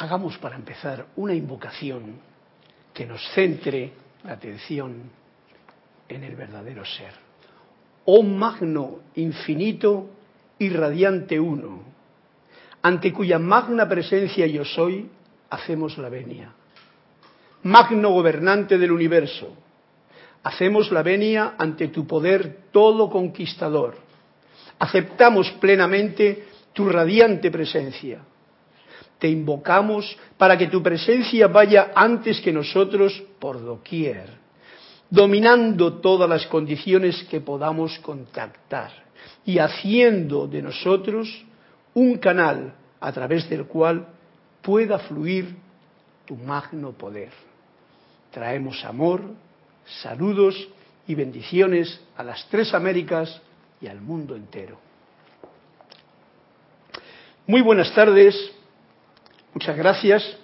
hagamos para empezar una invocación que nos centre la atención en el verdadero ser. Oh magno, infinito y radiante uno, ante cuya magna presencia yo soy, hacemos la venia. Magno gobernante del universo, hacemos la venia ante tu poder todo conquistador. Aceptamos plenamente tu radiante presencia. Te invocamos para que tu presencia vaya antes que nosotros por doquier, dominando todas las condiciones que podamos contactar y haciendo de nosotros un canal a través del cual pueda fluir tu magno poder. Traemos amor, saludos y bendiciones a las tres Américas y al mundo entero. Muy buenas tardes, muchas gracias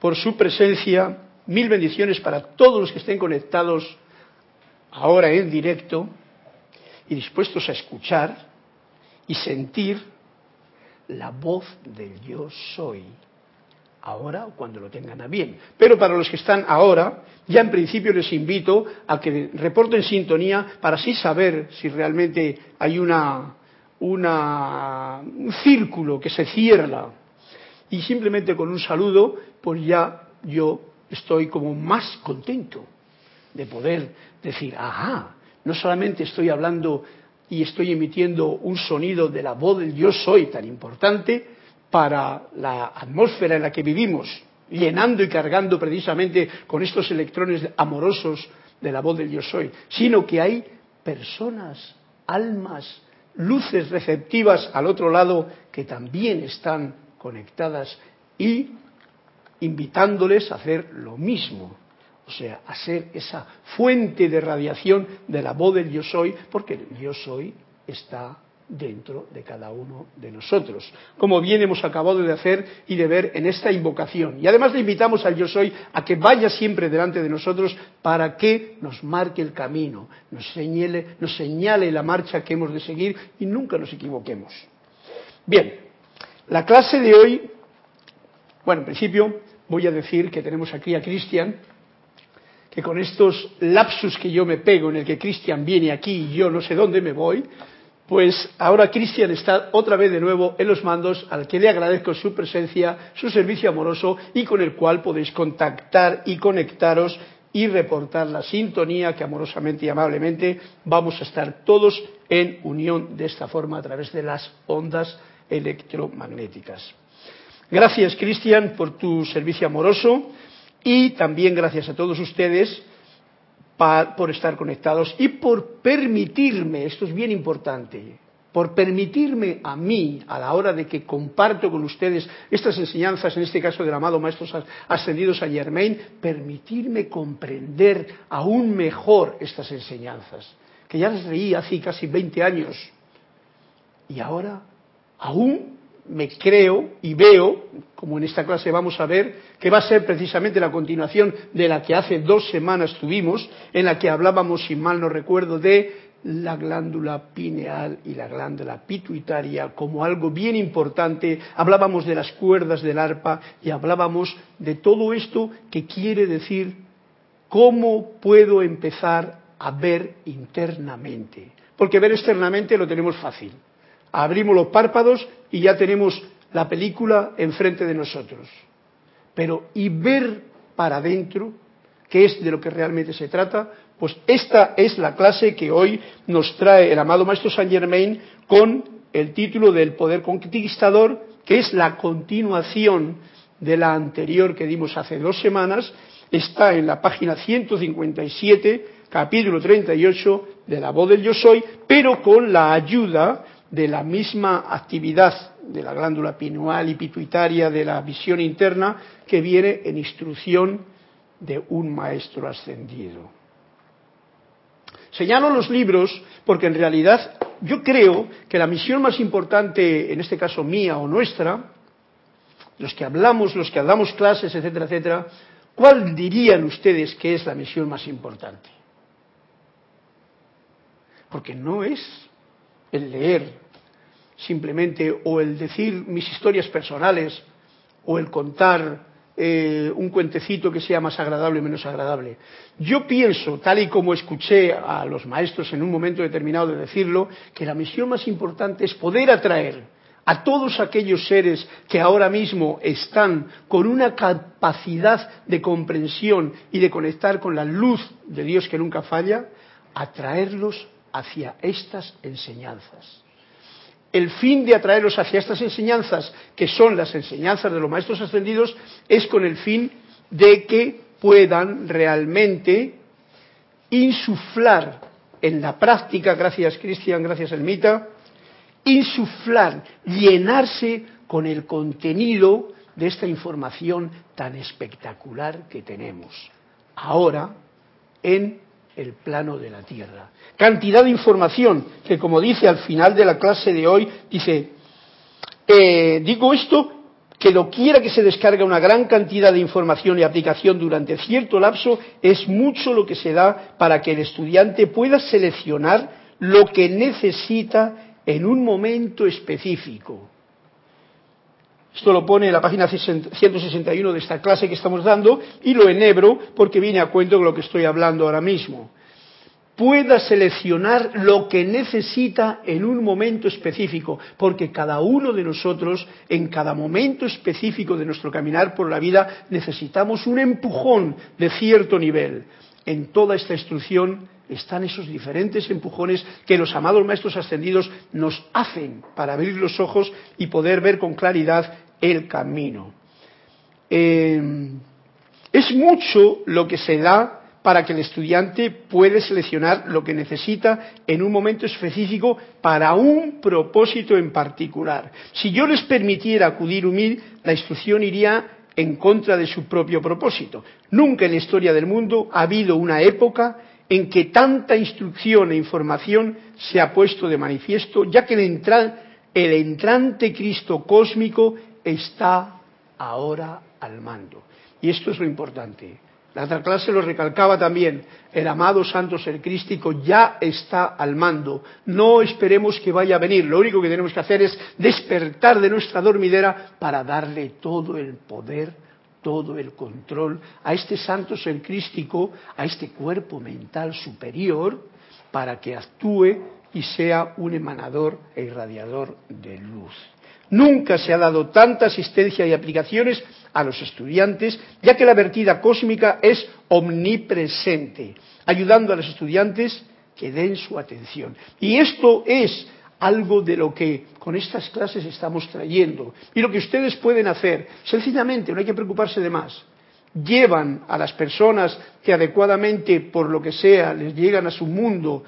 por su presencia, mil bendiciones para todos los que estén conectados ahora en directo y dispuestos a escuchar y sentir la voz del yo soy, ahora o cuando lo tengan a bien. Pero para los que están ahora, ya en principio les invito a que reporten sintonía para así saber si realmente hay una, una, un círculo que se cierra. Y simplemente con un saludo, pues ya yo estoy como más contento de poder decir, ajá, no solamente estoy hablando y estoy emitiendo un sonido de la voz del yo soy tan importante para la atmósfera en la que vivimos, llenando y cargando precisamente con estos electrones amorosos de la voz del yo soy, sino que hay personas, almas, luces receptivas al otro lado que también están conectadas y invitándoles a hacer lo mismo o sea, a ser esa fuente de radiación de la voz del yo soy, porque el yo soy está dentro de cada uno de nosotros, como bien hemos acabado de hacer y de ver en esta invocación. Y además le invitamos al yo soy a que vaya siempre delante de nosotros para que nos marque el camino, nos señale, nos señale la marcha que hemos de seguir y nunca nos equivoquemos. Bien, la clase de hoy, bueno, en principio voy a decir que tenemos aquí a Cristian, que con estos lapsus que yo me pego en el que Cristian viene aquí y yo no sé dónde me voy, pues ahora Cristian está otra vez de nuevo en los mandos, al que le agradezco su presencia, su servicio amoroso y con el cual podéis contactar y conectaros y reportar la sintonía que amorosamente y amablemente vamos a estar todos en unión de esta forma a través de las ondas electromagnéticas. Gracias, Cristian, por tu servicio amoroso. Y también gracias a todos ustedes por estar conectados y por permitirme, esto es bien importante, por permitirme a mí, a la hora de que comparto con ustedes estas enseñanzas, en este caso del amado Maestro Ascendidos a Germain, permitirme comprender aún mejor estas enseñanzas, que ya las leí hace casi 20 años y ahora aún me creo y veo, como en esta clase vamos a ver, que va a ser precisamente la continuación de la que hace dos semanas tuvimos, en la que hablábamos, si mal no recuerdo, de la glándula pineal y la glándula pituitaria como algo bien importante, hablábamos de las cuerdas del arpa y hablábamos de todo esto que quiere decir cómo puedo empezar a ver internamente. Porque ver externamente lo tenemos fácil abrimos los párpados y ya tenemos la película enfrente de nosotros. Pero y ver para adentro, que es de lo que realmente se trata, pues esta es la clase que hoy nos trae el amado Maestro Saint Germain con el título del Poder Conquistador, que es la continuación de la anterior que dimos hace dos semanas, está en la página 157, capítulo 38 de la voz del yo soy, pero con la ayuda de la misma actividad de la glándula pineal y pituitaria de la visión interna que viene en instrucción de un maestro ascendido. Señalo los libros porque en realidad yo creo que la misión más importante, en este caso mía o nuestra, los que hablamos, los que damos clases, etcétera, etcétera, ¿cuál dirían ustedes que es la misión más importante? Porque no es el leer simplemente o el decir mis historias personales o el contar eh, un cuentecito que sea más agradable o menos agradable. Yo pienso, tal y como escuché a los maestros en un momento determinado de decirlo, que la misión más importante es poder atraer a todos aquellos seres que ahora mismo están con una capacidad de comprensión y de conectar con la luz de Dios que nunca falla, atraerlos hacia estas enseñanzas. El fin de atraerlos hacia estas enseñanzas, que son las enseñanzas de los maestros ascendidos, es con el fin de que puedan realmente insuflar en la práctica, gracias Cristian, gracias Elmita, insuflar, llenarse con el contenido de esta información tan espectacular que tenemos ahora en el plano de la Tierra. Cantidad de información que, como dice al final de la clase de hoy, dice, eh, digo esto que lo quiera que se descargue una gran cantidad de información y aplicación durante cierto lapso, es mucho lo que se da para que el estudiante pueda seleccionar lo que necesita en un momento específico. Esto lo pone en la página 161 de esta clase que estamos dando y lo enhebro porque viene a cuento de lo que estoy hablando ahora mismo. Pueda seleccionar lo que necesita en un momento específico, porque cada uno de nosotros, en cada momento específico de nuestro caminar por la vida, necesitamos un empujón de cierto nivel. En toda esta instrucción están esos diferentes empujones que los amados maestros ascendidos nos hacen para abrir los ojos y poder ver con claridad el camino. Eh, es mucho lo que se da para que el estudiante pueda seleccionar lo que necesita en un momento específico para un propósito en particular. Si yo les permitiera acudir humil, la instrucción iría en contra de su propio propósito. Nunca en la historia del mundo ha habido una época en que tanta instrucción e información se ha puesto de manifiesto, ya que el entrante Cristo cósmico está ahora al mando. Y esto es lo importante. La otra clase lo recalcaba también. El amado santo ser crístico ya está al mando. No esperemos que vaya a venir. Lo único que tenemos que hacer es despertar de nuestra dormidera para darle todo el poder, todo el control a este santo ser crístico, a este cuerpo mental superior, para que actúe y sea un emanador e irradiador de luz. Nunca se ha dado tanta asistencia y aplicaciones a los estudiantes, ya que la vertida cósmica es omnipresente, ayudando a los estudiantes que den su atención. Y esto es algo de lo que con estas clases estamos trayendo. Y lo que ustedes pueden hacer, sencillamente, no hay que preocuparse de más. Llevan a las personas que adecuadamente, por lo que sea, les llegan a su mundo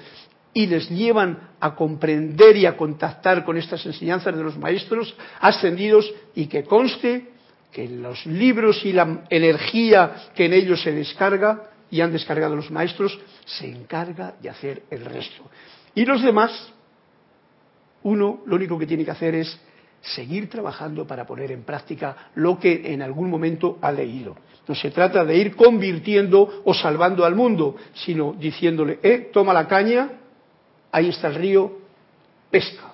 y les llevan a comprender y a contactar con estas enseñanzas de los maestros ascendidos y que conste que los libros y la energía que en ellos se descarga y han descargado los maestros se encarga de hacer el resto. Y los demás, uno lo único que tiene que hacer es seguir trabajando para poner en práctica lo que en algún momento ha leído. No se trata de ir convirtiendo o salvando al mundo, sino diciéndole, eh, toma la caña, ahí está el río, pesca.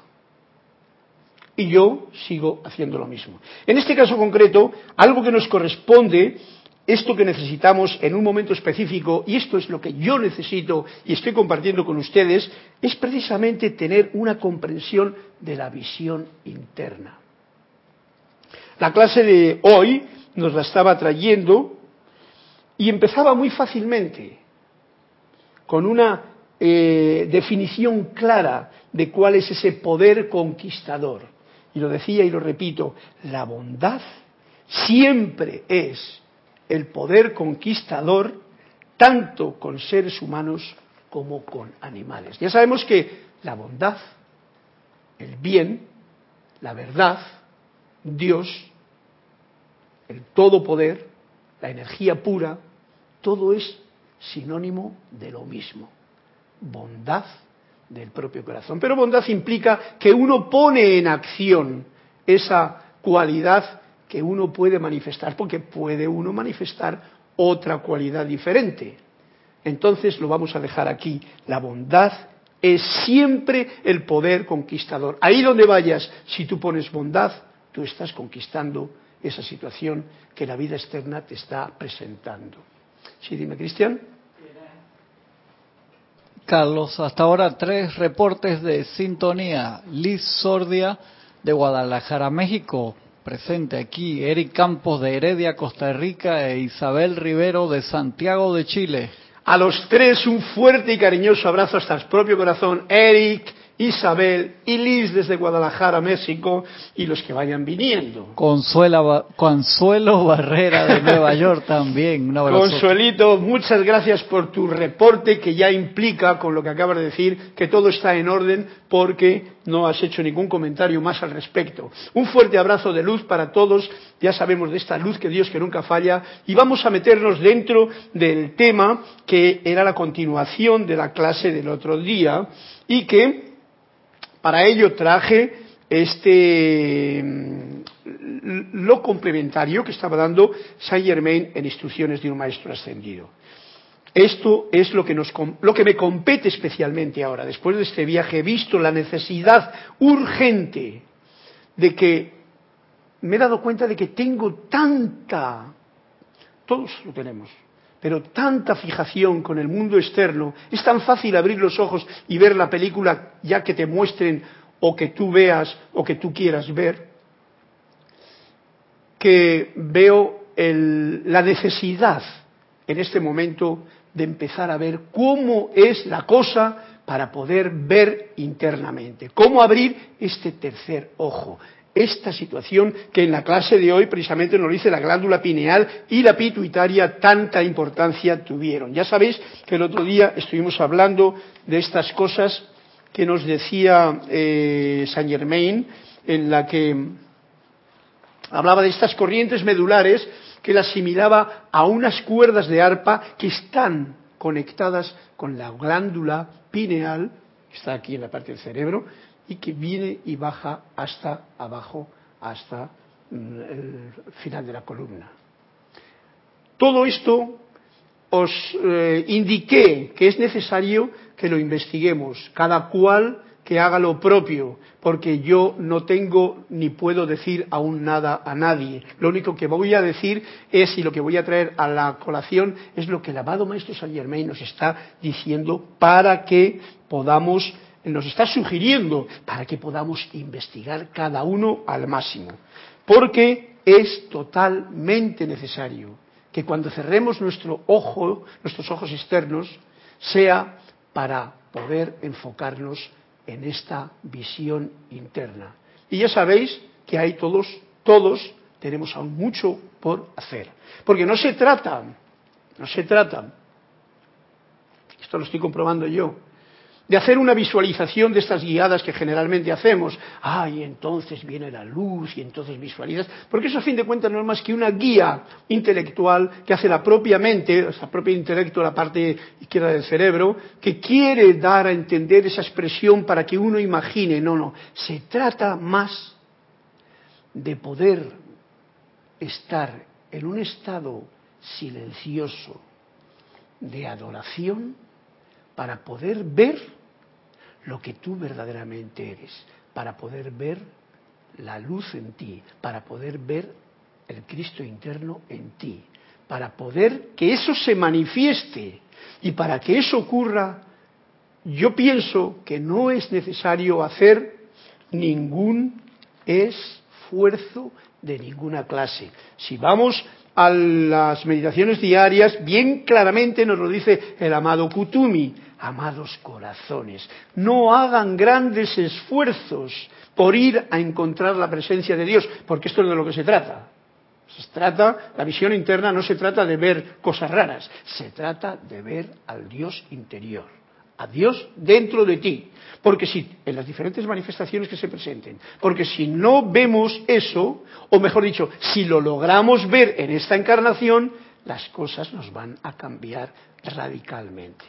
Y yo sigo haciendo lo mismo. En este caso concreto, algo que nos corresponde, esto que necesitamos en un momento específico, y esto es lo que yo necesito y estoy compartiendo con ustedes, es precisamente tener una comprensión de la visión interna. La clase de hoy nos la estaba trayendo y empezaba muy fácilmente, con una eh, definición clara de cuál es ese poder conquistador. Y lo decía y lo repito, la bondad siempre es el poder conquistador tanto con seres humanos como con animales. Ya sabemos que la bondad, el bien, la verdad, Dios, el todopoder, la energía pura, todo es sinónimo de lo mismo bondad del propio corazón. Pero bondad implica que uno pone en acción esa cualidad que uno puede manifestar, porque puede uno manifestar otra cualidad diferente. Entonces lo vamos a dejar aquí. La bondad es siempre el poder conquistador. Ahí donde vayas, si tú pones bondad, tú estás conquistando esa situación que la vida externa te está presentando. Sí, dime, Cristian. Carlos, hasta ahora tres reportes de sintonía. Liz Sordia de Guadalajara, México, presente aquí. Eric Campos de Heredia, Costa Rica e Isabel Rivero de Santiago de Chile. A los tres un fuerte y cariñoso abrazo hasta el propio corazón. Eric, Isabel y Liz desde Guadalajara, México, y los que vayan viniendo. Consuelo Barrera de Nueva York también. Consuelito, muchas gracias por tu reporte que ya implica, con lo que acabas de decir, que todo está en orden porque no has hecho ningún comentario más al respecto. Un fuerte abrazo de luz para todos, ya sabemos de esta luz que Dios que nunca falla, y vamos a meternos dentro del tema que era la continuación de la clase del otro día y que para ello traje este mm, lo complementario que estaba dando Saint Germain en instrucciones de un maestro ascendido. Esto es lo que, nos, lo que me compete especialmente ahora. Después de este viaje he visto la necesidad urgente de que me he dado cuenta de que tengo tanta, todos lo tenemos, pero tanta fijación con el mundo externo, es tan fácil abrir los ojos y ver la película ya que te muestren o que tú veas o que tú quieras ver, que veo la necesidad en este momento de empezar a ver cómo es la cosa para poder ver internamente, cómo abrir este tercer ojo, esta situación que en la clase de hoy precisamente nos dice la glándula pineal y la pituitaria tanta importancia tuvieron. Ya sabéis que el otro día estuvimos hablando de estas cosas que nos decía eh, Saint Germain, en la que hablaba de estas corrientes medulares que la asimilaba a unas cuerdas de arpa que están conectadas con la glándula pineal, que está aquí en la parte del cerebro, y que viene y baja hasta abajo, hasta mm, el final de la columna. Todo esto os eh, indiqué que es necesario que lo investiguemos, cada cual que haga lo propio, porque yo no tengo ni puedo decir aún nada a nadie. Lo único que voy a decir es, y lo que voy a traer a la colación, es lo que el amado Maestro Saint Germain nos está diciendo para que podamos nos está sugiriendo para que podamos investigar cada uno al máximo. Porque es totalmente necesario que cuando cerremos nuestro ojo, nuestros ojos externos, sea para poder enfocarnos en esta visión interna. Y ya sabéis que hay todos, todos tenemos aún mucho por hacer. Porque no se trata, no se trata, esto lo estoy comprobando yo, de hacer una visualización de estas guiadas que generalmente hacemos. Ah, entonces viene la luz y entonces visualizas. Porque eso a fin de cuentas no es más que una guía intelectual que hace la propia mente, la propia intelecto, la parte izquierda del cerebro, que quiere dar a entender esa expresión para que uno imagine. No, no. Se trata más de poder estar en un estado silencioso de adoración para poder ver lo que tú verdaderamente eres, para poder ver la luz en ti, para poder ver el Cristo interno en ti, para poder que eso se manifieste y para que eso ocurra, yo pienso que no es necesario hacer ningún esfuerzo de ninguna clase. Si vamos a las meditaciones diarias, bien claramente nos lo dice el amado Kutumi, amados corazones, no hagan grandes esfuerzos por ir a encontrar la presencia de Dios, porque esto es de lo que se trata. Se trata, la visión interna no se trata de ver cosas raras, se trata de ver al Dios interior, a Dios dentro de ti. Porque si, en las diferentes manifestaciones que se presenten, porque si no vemos eso, o mejor dicho, si lo logramos ver en esta encarnación, las cosas nos van a cambiar radicalmente.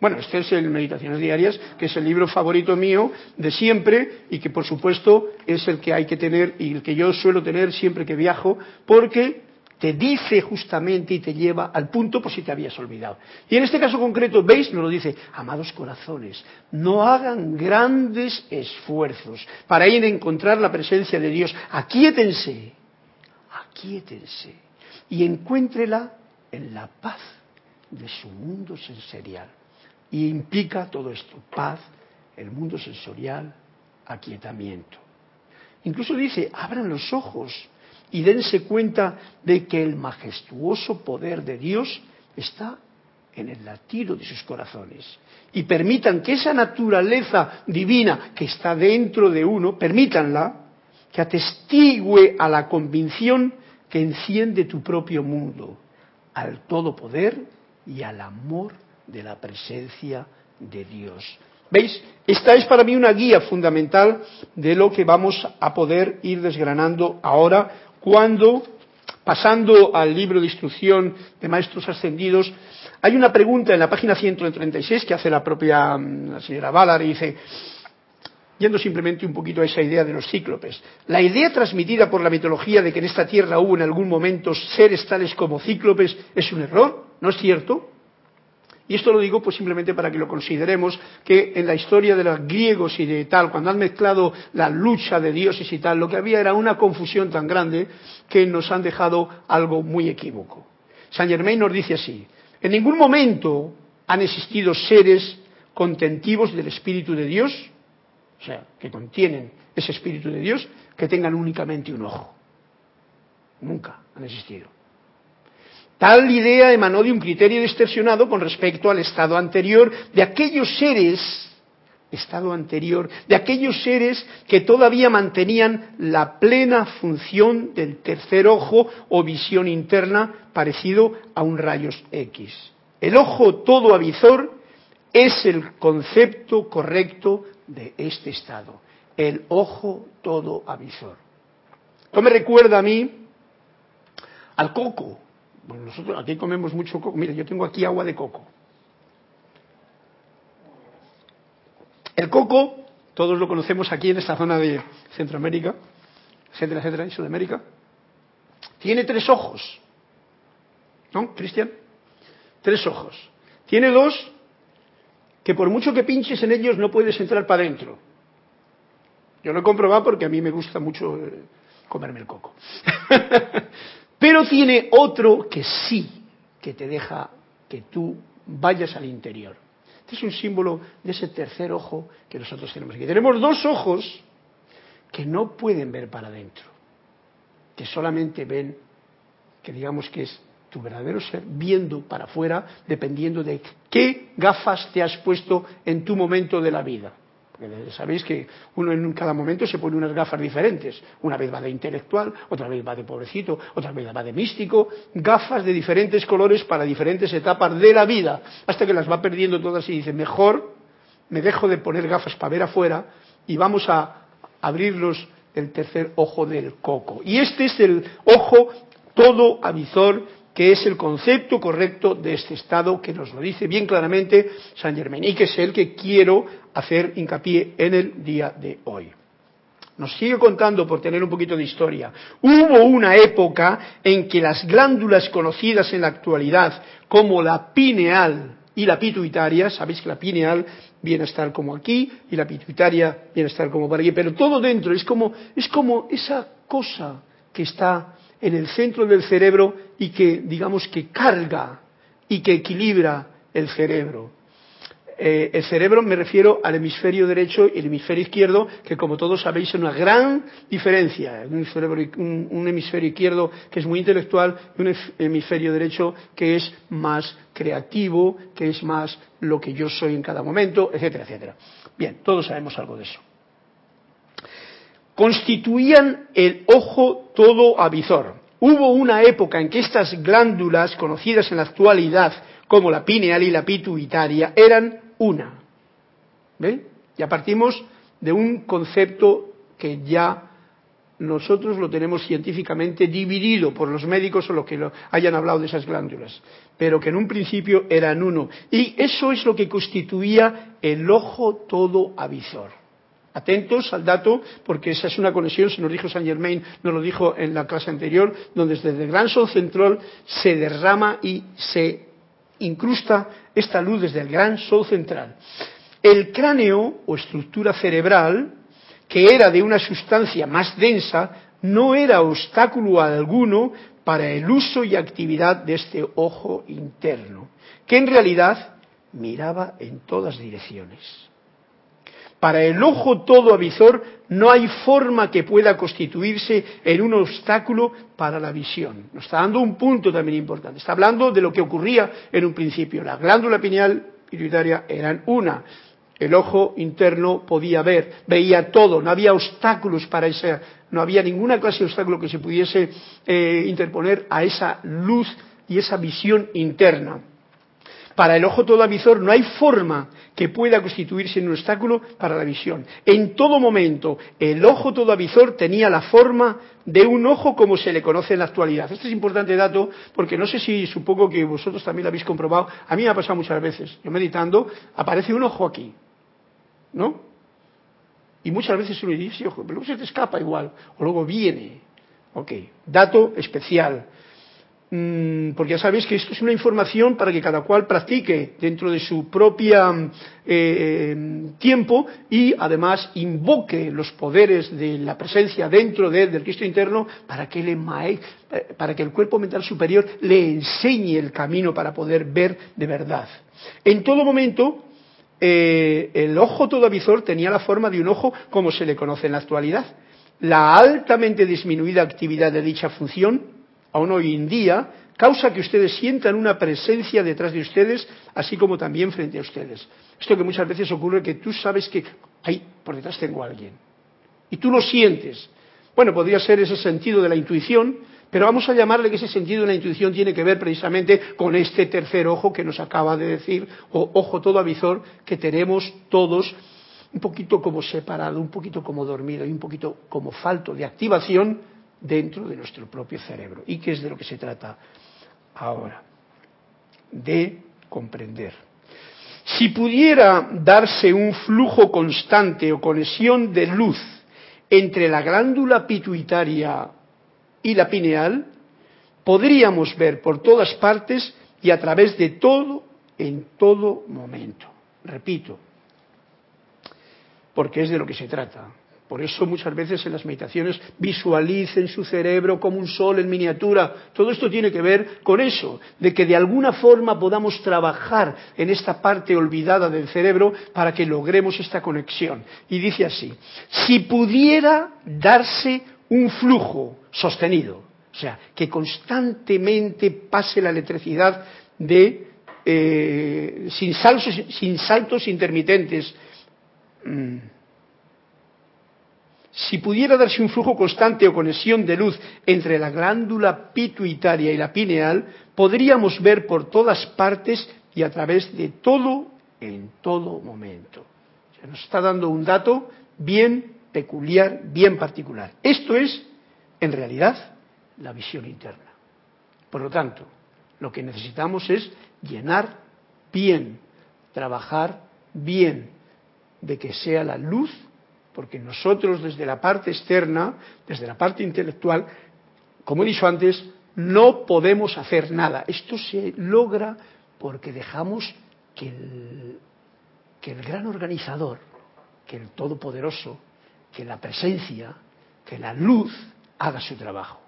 Bueno, este es el Meditaciones Diarias, que es el libro favorito mío de siempre y que por supuesto es el que hay que tener y el que yo suelo tener siempre que viajo, porque te dice justamente y te lleva al punto por si te habías olvidado. Y en este caso concreto, veis, nos lo dice, amados corazones, no hagan grandes esfuerzos para ir a encontrar la presencia de Dios. Aquíétense, aquíétense y encuéntrela en la paz de su mundo sensorial. Y implica todo esto, paz, el mundo sensorial, aquietamiento. Incluso dice, abran los ojos y dense cuenta de que el majestuoso poder de Dios está en el latido de sus corazones. Y permitan que esa naturaleza divina que está dentro de uno, permítanla, que atestigue a la convicción que enciende tu propio mundo, al todo poder y al amor de la presencia de Dios. ¿Veis? Esta es para mí una guía fundamental de lo que vamos a poder ir desgranando ahora cuando, pasando al libro de instrucción de maestros ascendidos, hay una pregunta en la página 136 que hace la propia mm, señora Ballard y dice, yendo simplemente un poquito a esa idea de los cíclopes, la idea transmitida por la mitología de que en esta tierra hubo en algún momento seres tales como cíclopes es un error, ¿no es cierto? Y esto lo digo pues simplemente para que lo consideremos, que en la historia de los griegos y de tal, cuando han mezclado la lucha de dioses y tal, lo que había era una confusión tan grande que nos han dejado algo muy equívoco. Saint Germain nos dice así, en ningún momento han existido seres contentivos del Espíritu de Dios, o sea, que contienen ese Espíritu de Dios, que tengan únicamente un ojo. Nunca han existido. Tal idea emanó de un criterio distorsionado con respecto al estado anterior de aquellos seres, estado anterior, de aquellos seres que todavía mantenían la plena función del tercer ojo o visión interna parecido a un rayos X. El ojo todo avizor es el concepto correcto de este estado. El ojo todo avizor. Esto me recuerda a mí al coco bueno, nosotros aquí comemos mucho coco. Mira, yo tengo aquí agua de coco. El coco, todos lo conocemos aquí en esta zona de Centroamérica, etcétera, etcétera, y Sudamérica. Tiene tres ojos. ¿No, Cristian? Tres ojos. Tiene dos que por mucho que pinches en ellos no puedes entrar para adentro. Yo lo he comprobado porque a mí me gusta mucho eh, comerme el coco. Pero tiene otro que sí, que te deja que tú vayas al interior. Este es un símbolo de ese tercer ojo que nosotros tenemos aquí. Tenemos dos ojos que no pueden ver para adentro, que solamente ven, que digamos que es tu verdadero ser, viendo para afuera, dependiendo de qué gafas te has puesto en tu momento de la vida. Porque sabéis que uno en cada momento se pone unas gafas diferentes. Una vez va de intelectual, otra vez va de pobrecito, otra vez va de místico. Gafas de diferentes colores para diferentes etapas de la vida. Hasta que las va perdiendo todas y dice, mejor me dejo de poner gafas para ver afuera y vamos a abrirlos el tercer ojo del coco. Y este es el ojo todo avizor que es el concepto correcto de este estado que nos lo dice bien claramente San Germain y que es el que quiero hacer hincapié en el día de hoy. Nos sigue contando, por tener un poquito de historia, hubo una época en que las glándulas conocidas en la actualidad como la pineal y la pituitaria, sabéis que la pineal viene a estar como aquí y la pituitaria viene a estar como por aquí, pero todo dentro es como, es como esa cosa que está en el centro del cerebro y que, digamos, que carga y que equilibra el cerebro. Eh, el cerebro me refiero al hemisferio derecho y el hemisferio izquierdo, que como todos sabéis es una gran diferencia. Un, un, hemisferio izquierdo que es muy intelectual y un hemisferio derecho que es más creativo, que es más lo que yo soy en cada momento, etcétera, etcétera. Bien, todos sabemos algo de eso. Constituían el ojo todo avizor. Hubo una época en que estas glándulas, conocidas en la actualidad como la pineal y la pituitaria, eran una. ¿Ve? Ya partimos de un concepto que ya nosotros lo tenemos científicamente dividido por los médicos o los que hayan hablado de esas glándulas, pero que en un principio eran uno. Y eso es lo que constituía el ojo todo avisor. Atentos al dato, porque esa es una conexión, se nos dijo Saint Germain, nos lo dijo en la clase anterior, donde desde el gran sol central se derrama y se incrusta esta luz desde el gran sol central. El cráneo o estructura cerebral, que era de una sustancia más densa, no era obstáculo alguno para el uso y actividad de este ojo interno, que en realidad miraba en todas direcciones. Para el ojo todo avisor no hay forma que pueda constituirse en un obstáculo para la visión. Nos está dando un punto también importante. Está hablando de lo que ocurría en un principio. La glándula pineal pituitaria eran una. El ojo interno podía ver, veía todo, no había obstáculos para esa, no había ninguna clase de obstáculo que se pudiese eh, interponer a esa luz y esa visión interna. Para el ojo todo avisor no hay forma que pueda constituirse en un obstáculo para la visión. En todo momento, el ojo todo avisor tenía la forma de un ojo como se le conoce en la actualidad. Este es importante dato porque no sé si supongo que vosotros también lo habéis comprobado. A mí me ha pasado muchas veces. Yo meditando, aparece un ojo aquí. ¿No? Y muchas veces uno dice, ojo, pero luego se te escapa igual. O luego viene. Ok, dato especial. Mm, porque ya sabéis que esto es una información para que cada cual practique dentro de su propia eh, eh, tiempo y además invoque los poderes de la presencia dentro de, del Cristo interno para que, le eh, para que el cuerpo mental superior le enseñe el camino para poder ver de verdad. En todo momento, el ojo todo avisor tenía la forma de un ojo como se le conoce en la actualidad. La altamente disminuida actividad de dicha función aún hoy en día, causa que ustedes sientan una presencia detrás de ustedes, así como también frente a ustedes. Esto que muchas veces ocurre que tú sabes que, ahí, por detrás tengo a alguien. Y tú lo sientes. Bueno, podría ser ese sentido de la intuición, pero vamos a llamarle que ese sentido de la intuición tiene que ver precisamente con este tercer ojo que nos acaba de decir, o ojo todo avizor, que tenemos todos un poquito como separado, un poquito como dormido y un poquito como falto de activación dentro de nuestro propio cerebro. ¿Y qué es de lo que se trata ahora? De comprender. Si pudiera darse un flujo constante o conexión de luz entre la glándula pituitaria y la pineal, podríamos ver por todas partes y a través de todo en todo momento. Repito, porque es de lo que se trata. Por eso muchas veces en las meditaciones visualicen su cerebro como un sol en miniatura. Todo esto tiene que ver con eso, de que de alguna forma podamos trabajar en esta parte olvidada del cerebro para que logremos esta conexión. Y dice así, si pudiera darse un flujo sostenido, o sea, que constantemente pase la electricidad de, eh, sin, saltos, intermitentes, mm, si pudiera darse un flujo constante o conexión de luz entre la glándula pituitaria y la pineal, podríamos ver por todas partes y a través de todo en todo momento. Se nos está dando un dato bien peculiar, bien particular. Esto es, en realidad, la visión interna. Por lo tanto, lo que necesitamos es llenar bien, trabajar bien, de que sea la luz porque nosotros desde la parte externa, desde la parte intelectual, como he dicho antes, no podemos hacer nada. Esto se logra porque dejamos que el, gran organizador, que el todopoderoso, que la presencia, que la luz haga su trabajo.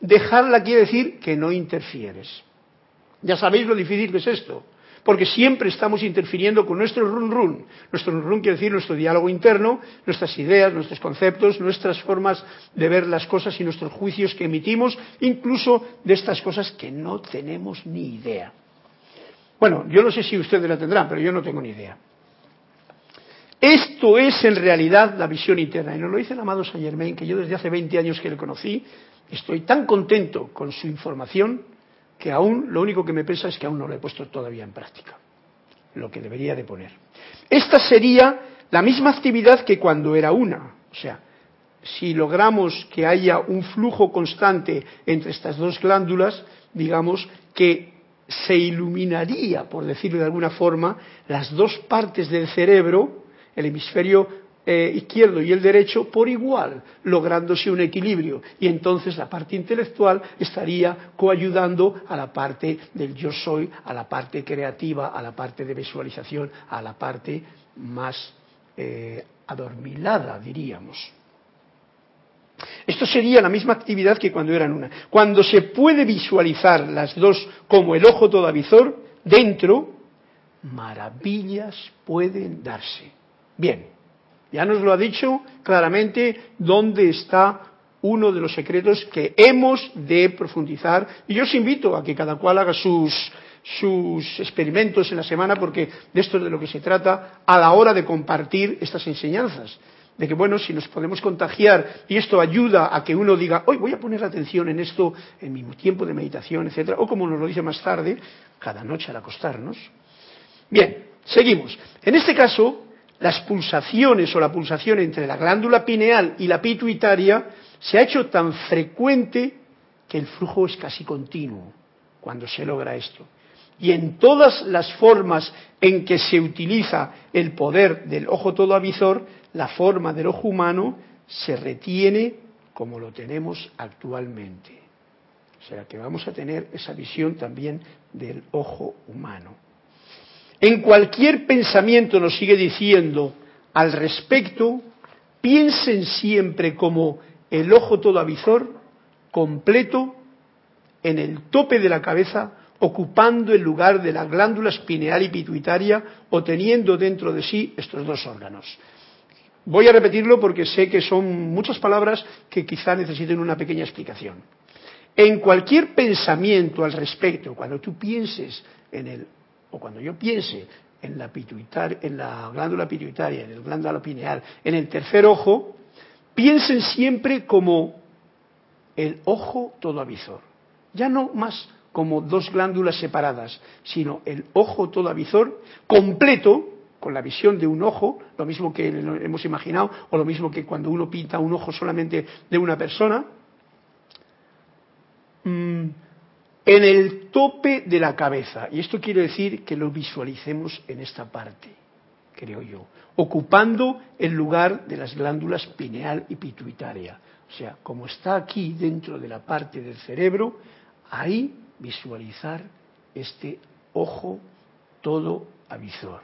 Dejarla quiere decir que no interfieres. Ya sabéis lo difícil que es esto porque siempre estamos interfiriendo con nuestro run run. Nuestro run run quiere decir nuestro diálogo interno, nuestras ideas, nuestros conceptos, nuestras formas de ver las cosas y nuestros juicios que emitimos, incluso de estas cosas que no tenemos ni idea. Bueno, yo no sé si ustedes la tendrán, pero yo no tengo ni idea. Esto es en realidad la visión interna. Y nos lo dice el amado Saint Germain, que yo desde hace 20 años que le conocí, estoy tan contento con su información que aún lo único que me pesa es que aún no lo he puesto todavía en práctica, lo que debería de poner. Esta sería la misma actividad que cuando era una, o sea, si logramos que haya un flujo constante entre estas dos glándulas, digamos que se iluminaría, por decirlo de alguna forma, las dos partes del cerebro, el hemisferio eh, izquierdo y el derecho por igual, lográndose un equilibrio. Y entonces la parte intelectual estaría coayudando a la parte del yo soy, a la parte creativa, a la parte de visualización, a la parte más eh, adormilada, diríamos. Esto sería la misma actividad que cuando eran una. Cuando se puede visualizar las dos como el ojo todo avizor, dentro, maravillas pueden darse. Bien, ya nos lo ha dicho claramente dónde está uno de los secretos que hemos de profundizar. Y yo os invito a que cada cual haga sus, sus experimentos en la semana, porque de esto es de lo que se trata a la hora de compartir estas enseñanzas. De que, bueno, si nos podemos contagiar y esto ayuda a que uno diga, hoy voy a poner atención en esto en mi tiempo de meditación, etcétera, o como nos lo dice más tarde, cada noche al acostarnos. Bien, seguimos. En este caso, las pulsaciones o la pulsación entre la glándula pineal y la pituitaria se ha hecho tan frecuente que el flujo es casi continuo cuando se logra esto. Y en todas las formas en que se utiliza el poder del ojo todo avizor, la forma del ojo humano se retiene como lo tenemos actualmente. O sea que vamos a tener esa visión también del ojo humano. En cualquier pensamiento nos sigue diciendo al respecto, piensen siempre como el ojo todo avizor, completo, en el tope de la cabeza, ocupando el lugar de la glándula espineal y pituitaria o teniendo dentro de sí estos dos órganos. Voy a repetirlo porque sé que son muchas palabras que quizá necesiten una pequeña explicación. En cualquier pensamiento al respecto, cuando tú pienses en el o cuando yo piense en la, en la glándula pituitaria, en el glándula pineal, en el tercer ojo, piensen siempre como el ojo todo avizor. Ya no más como dos glándulas separadas, sino el ojo todo avizor completo, con la visión de un ojo, lo mismo que hemos imaginado, o lo mismo que cuando uno pinta un ojo solamente de una persona, mm, en el tope de la cabeza. Y esto quiere decir que lo visualicemos en esta parte, creo yo, ocupando el lugar de las glándulas pineal y pituitaria. O sea, como está aquí dentro de la parte del cerebro, ahí visualizar este ojo todo avisor.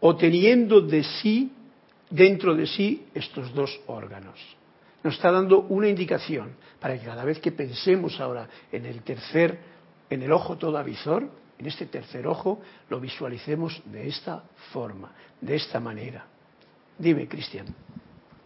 O teniendo de sí, dentro de sí, estos dos órganos nos está dando una indicación para que cada vez que pensemos ahora en el tercer, en el ojo todo avisor, en este tercer ojo, lo visualicemos de esta forma, de esta manera. Dime, Cristian.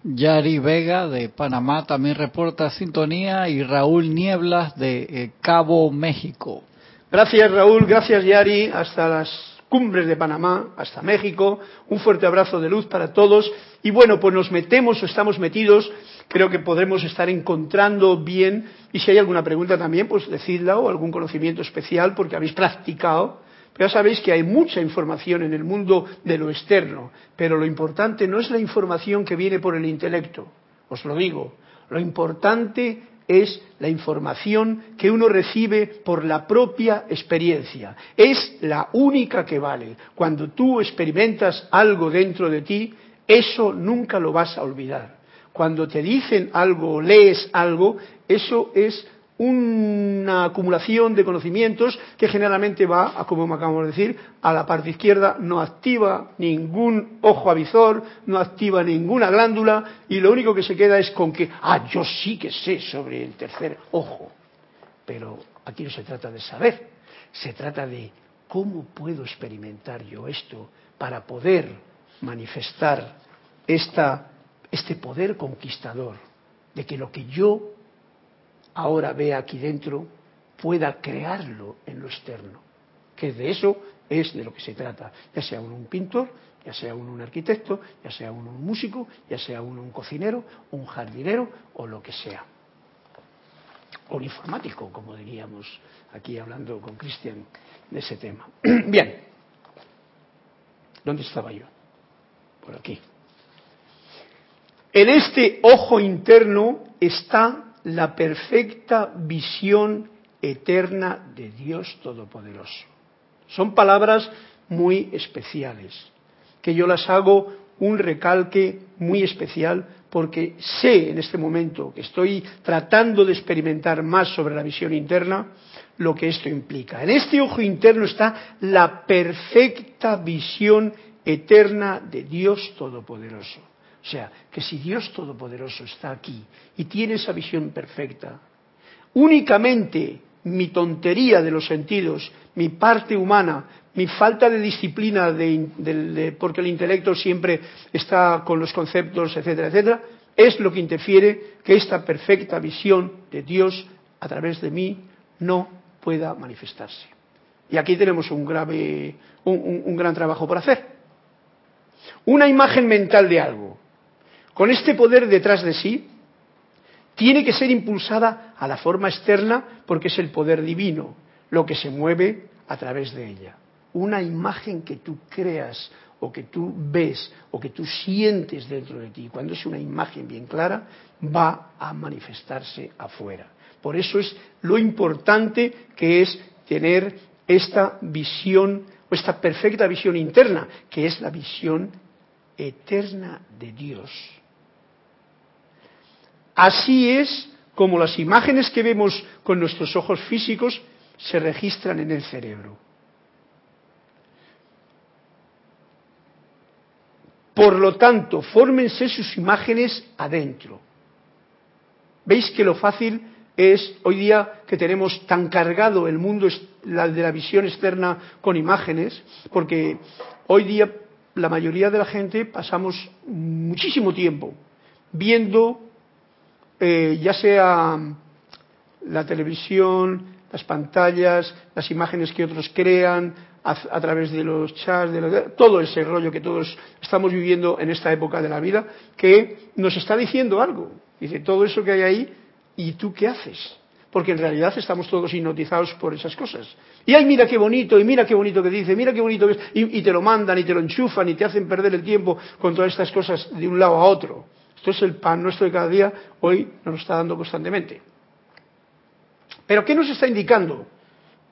Yari Vega de Panamá también reporta sintonía y Raúl Nieblas de eh, Cabo México. Gracias Raúl, gracias Yari, hasta las cumbres de Panamá hasta México. Un fuerte abrazo de luz para todos. Y bueno, pues nos metemos o estamos metidos. Creo que podremos estar encontrando bien. Y si hay alguna pregunta también, pues decidla o algún conocimiento especial porque habéis practicado. Pero ya sabéis que hay mucha información en el mundo de lo externo. Pero lo importante no es la información que viene por el intelecto. Os lo digo. Lo importante es la información que uno recibe por la propia experiencia. Es la única que vale. Cuando tú experimentas algo dentro de ti, eso nunca lo vas a olvidar. Cuando te dicen algo, lees algo, eso es una acumulación de conocimientos que generalmente va, como acabamos de decir, a la parte izquierda, no activa ningún ojo avizor, no activa ninguna glándula y lo único que se queda es con que, ah, yo sí que sé sobre el tercer ojo. Pero aquí no se trata de saber, se trata de cómo puedo experimentar yo esto para poder manifestar esta, este poder conquistador de que lo que yo ahora vea aquí dentro pueda crearlo en lo externo. Que de eso es de lo que se trata, ya sea uno un pintor, ya sea uno un arquitecto, ya sea uno un músico, ya sea uno un cocinero, un jardinero o lo que sea. O un informático, como diríamos aquí hablando con Cristian de ese tema. Bien, ¿dónde estaba yo? Por aquí. En este ojo interno está la perfecta visión eterna de Dios Todopoderoso. Son palabras muy especiales. que yo las hago un recalque muy especial porque sé en este momento que estoy tratando de experimentar más sobre la visión interna lo que esto implica. En este ojo interno está la perfecta visión eterna de Dios Todopoderoso. O sea, que si Dios Todopoderoso está aquí y tiene esa visión perfecta, únicamente mi tontería de los sentidos, mi parte humana, mi falta de disciplina, porque el intelecto siempre está con los conceptos, etcétera, etcétera, es lo que interfiere que esta perfecta visión de Dios a través de mí no pueda manifestarse. Y aquí tenemos un grave, un gran trabajo por hacer. Una imagen mental de algo, con este poder detrás de sí, tiene que ser impulsada a la forma externa porque es el poder divino lo que se mueve a través de ella. Una imagen que tú creas o que tú ves o que tú sientes dentro de ti, cuando es una imagen bien clara, va a manifestarse afuera. Por eso es lo importante que es tener esta visión o esta perfecta visión interna, que es la visión eterna de Dios Así es como las imágenes que vemos con nuestros ojos físicos se registran en el cerebro. Por lo tanto, fórmense sus imágenes adentro. ¿Veis que lo fácil es hoy día que tenemos tan cargado el mundo de la visión externa con imágenes? Porque hoy día la mayoría de la gente pasamos muchísimo tiempo viendo eh, ya sea la televisión, las pantallas, las imágenes que otros crean a, través de los chats, de todo ese rollo que todos estamos viviendo en esta época de la vida, que nos está diciendo algo. Dice, todo eso que hay ahí, ¿y tú qué haces? Porque en realidad estamos todos hipnotizados por esas cosas. Y ay, mira qué bonito, y mira qué bonito que dice, mira qué bonito que es, y te lo mandan, y te lo enchufan, y te hacen perder el tiempo con todas estas cosas de un lado a otro. Esto es el pan nuestro de cada día, hoy nos lo está dando constantemente. Pero ¿qué nos está indicando?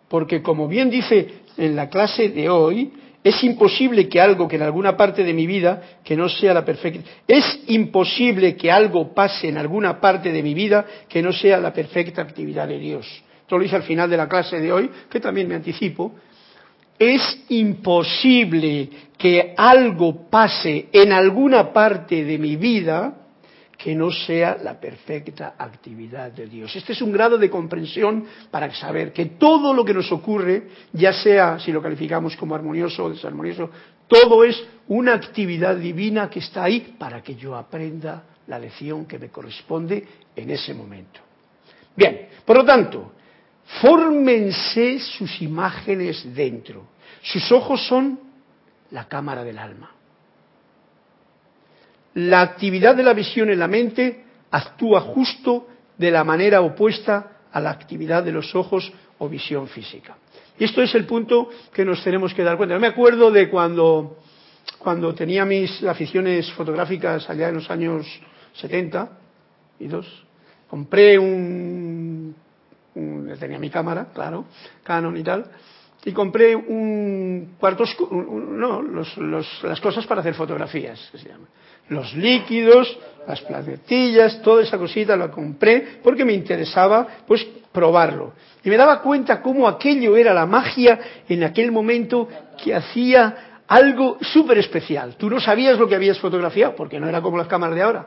Porque como bien dice en la clase de hoy, es imposible que algo que en alguna parte de mi vida, que no sea la perfecta, es imposible que algo pase en alguna parte de mi vida que no sea la perfecta actividad de Dios. Esto lo dice al final de la clase de hoy, que también me anticipo. Es imposible que algo pase en alguna parte de mi vida que no sea la perfecta actividad de Dios. Este es un grado de comprensión para saber que todo lo que nos ocurre, ya sea si lo calificamos como armonioso o desarmonioso, todo es una actividad divina que está ahí para que yo aprenda la lección que me corresponde en ese momento. Bien, por lo tanto, fórmense sus imágenes dentro. Sus ojos son la cámara del alma la actividad de la visión en la mente actúa justo de la manera opuesta a la actividad de los ojos o visión física. Y esto es el punto que nos tenemos que dar cuenta. Yo me acuerdo de cuando, cuando tenía mis aficiones fotográficas allá en los años 70 y dos, compré un, tenía mi cámara, claro, Canon y tal, y compré un cuarto no, las cosas para hacer fotografías, que se llama los líquidos, las planetillas, toda esa cosita la compré porque me interesaba pues probarlo. Y me daba cuenta cómo aquello era la magia en aquel momento que hacía algo súper especial. Tú no sabías lo que habías fotografiado porque no era como las cámaras de ahora.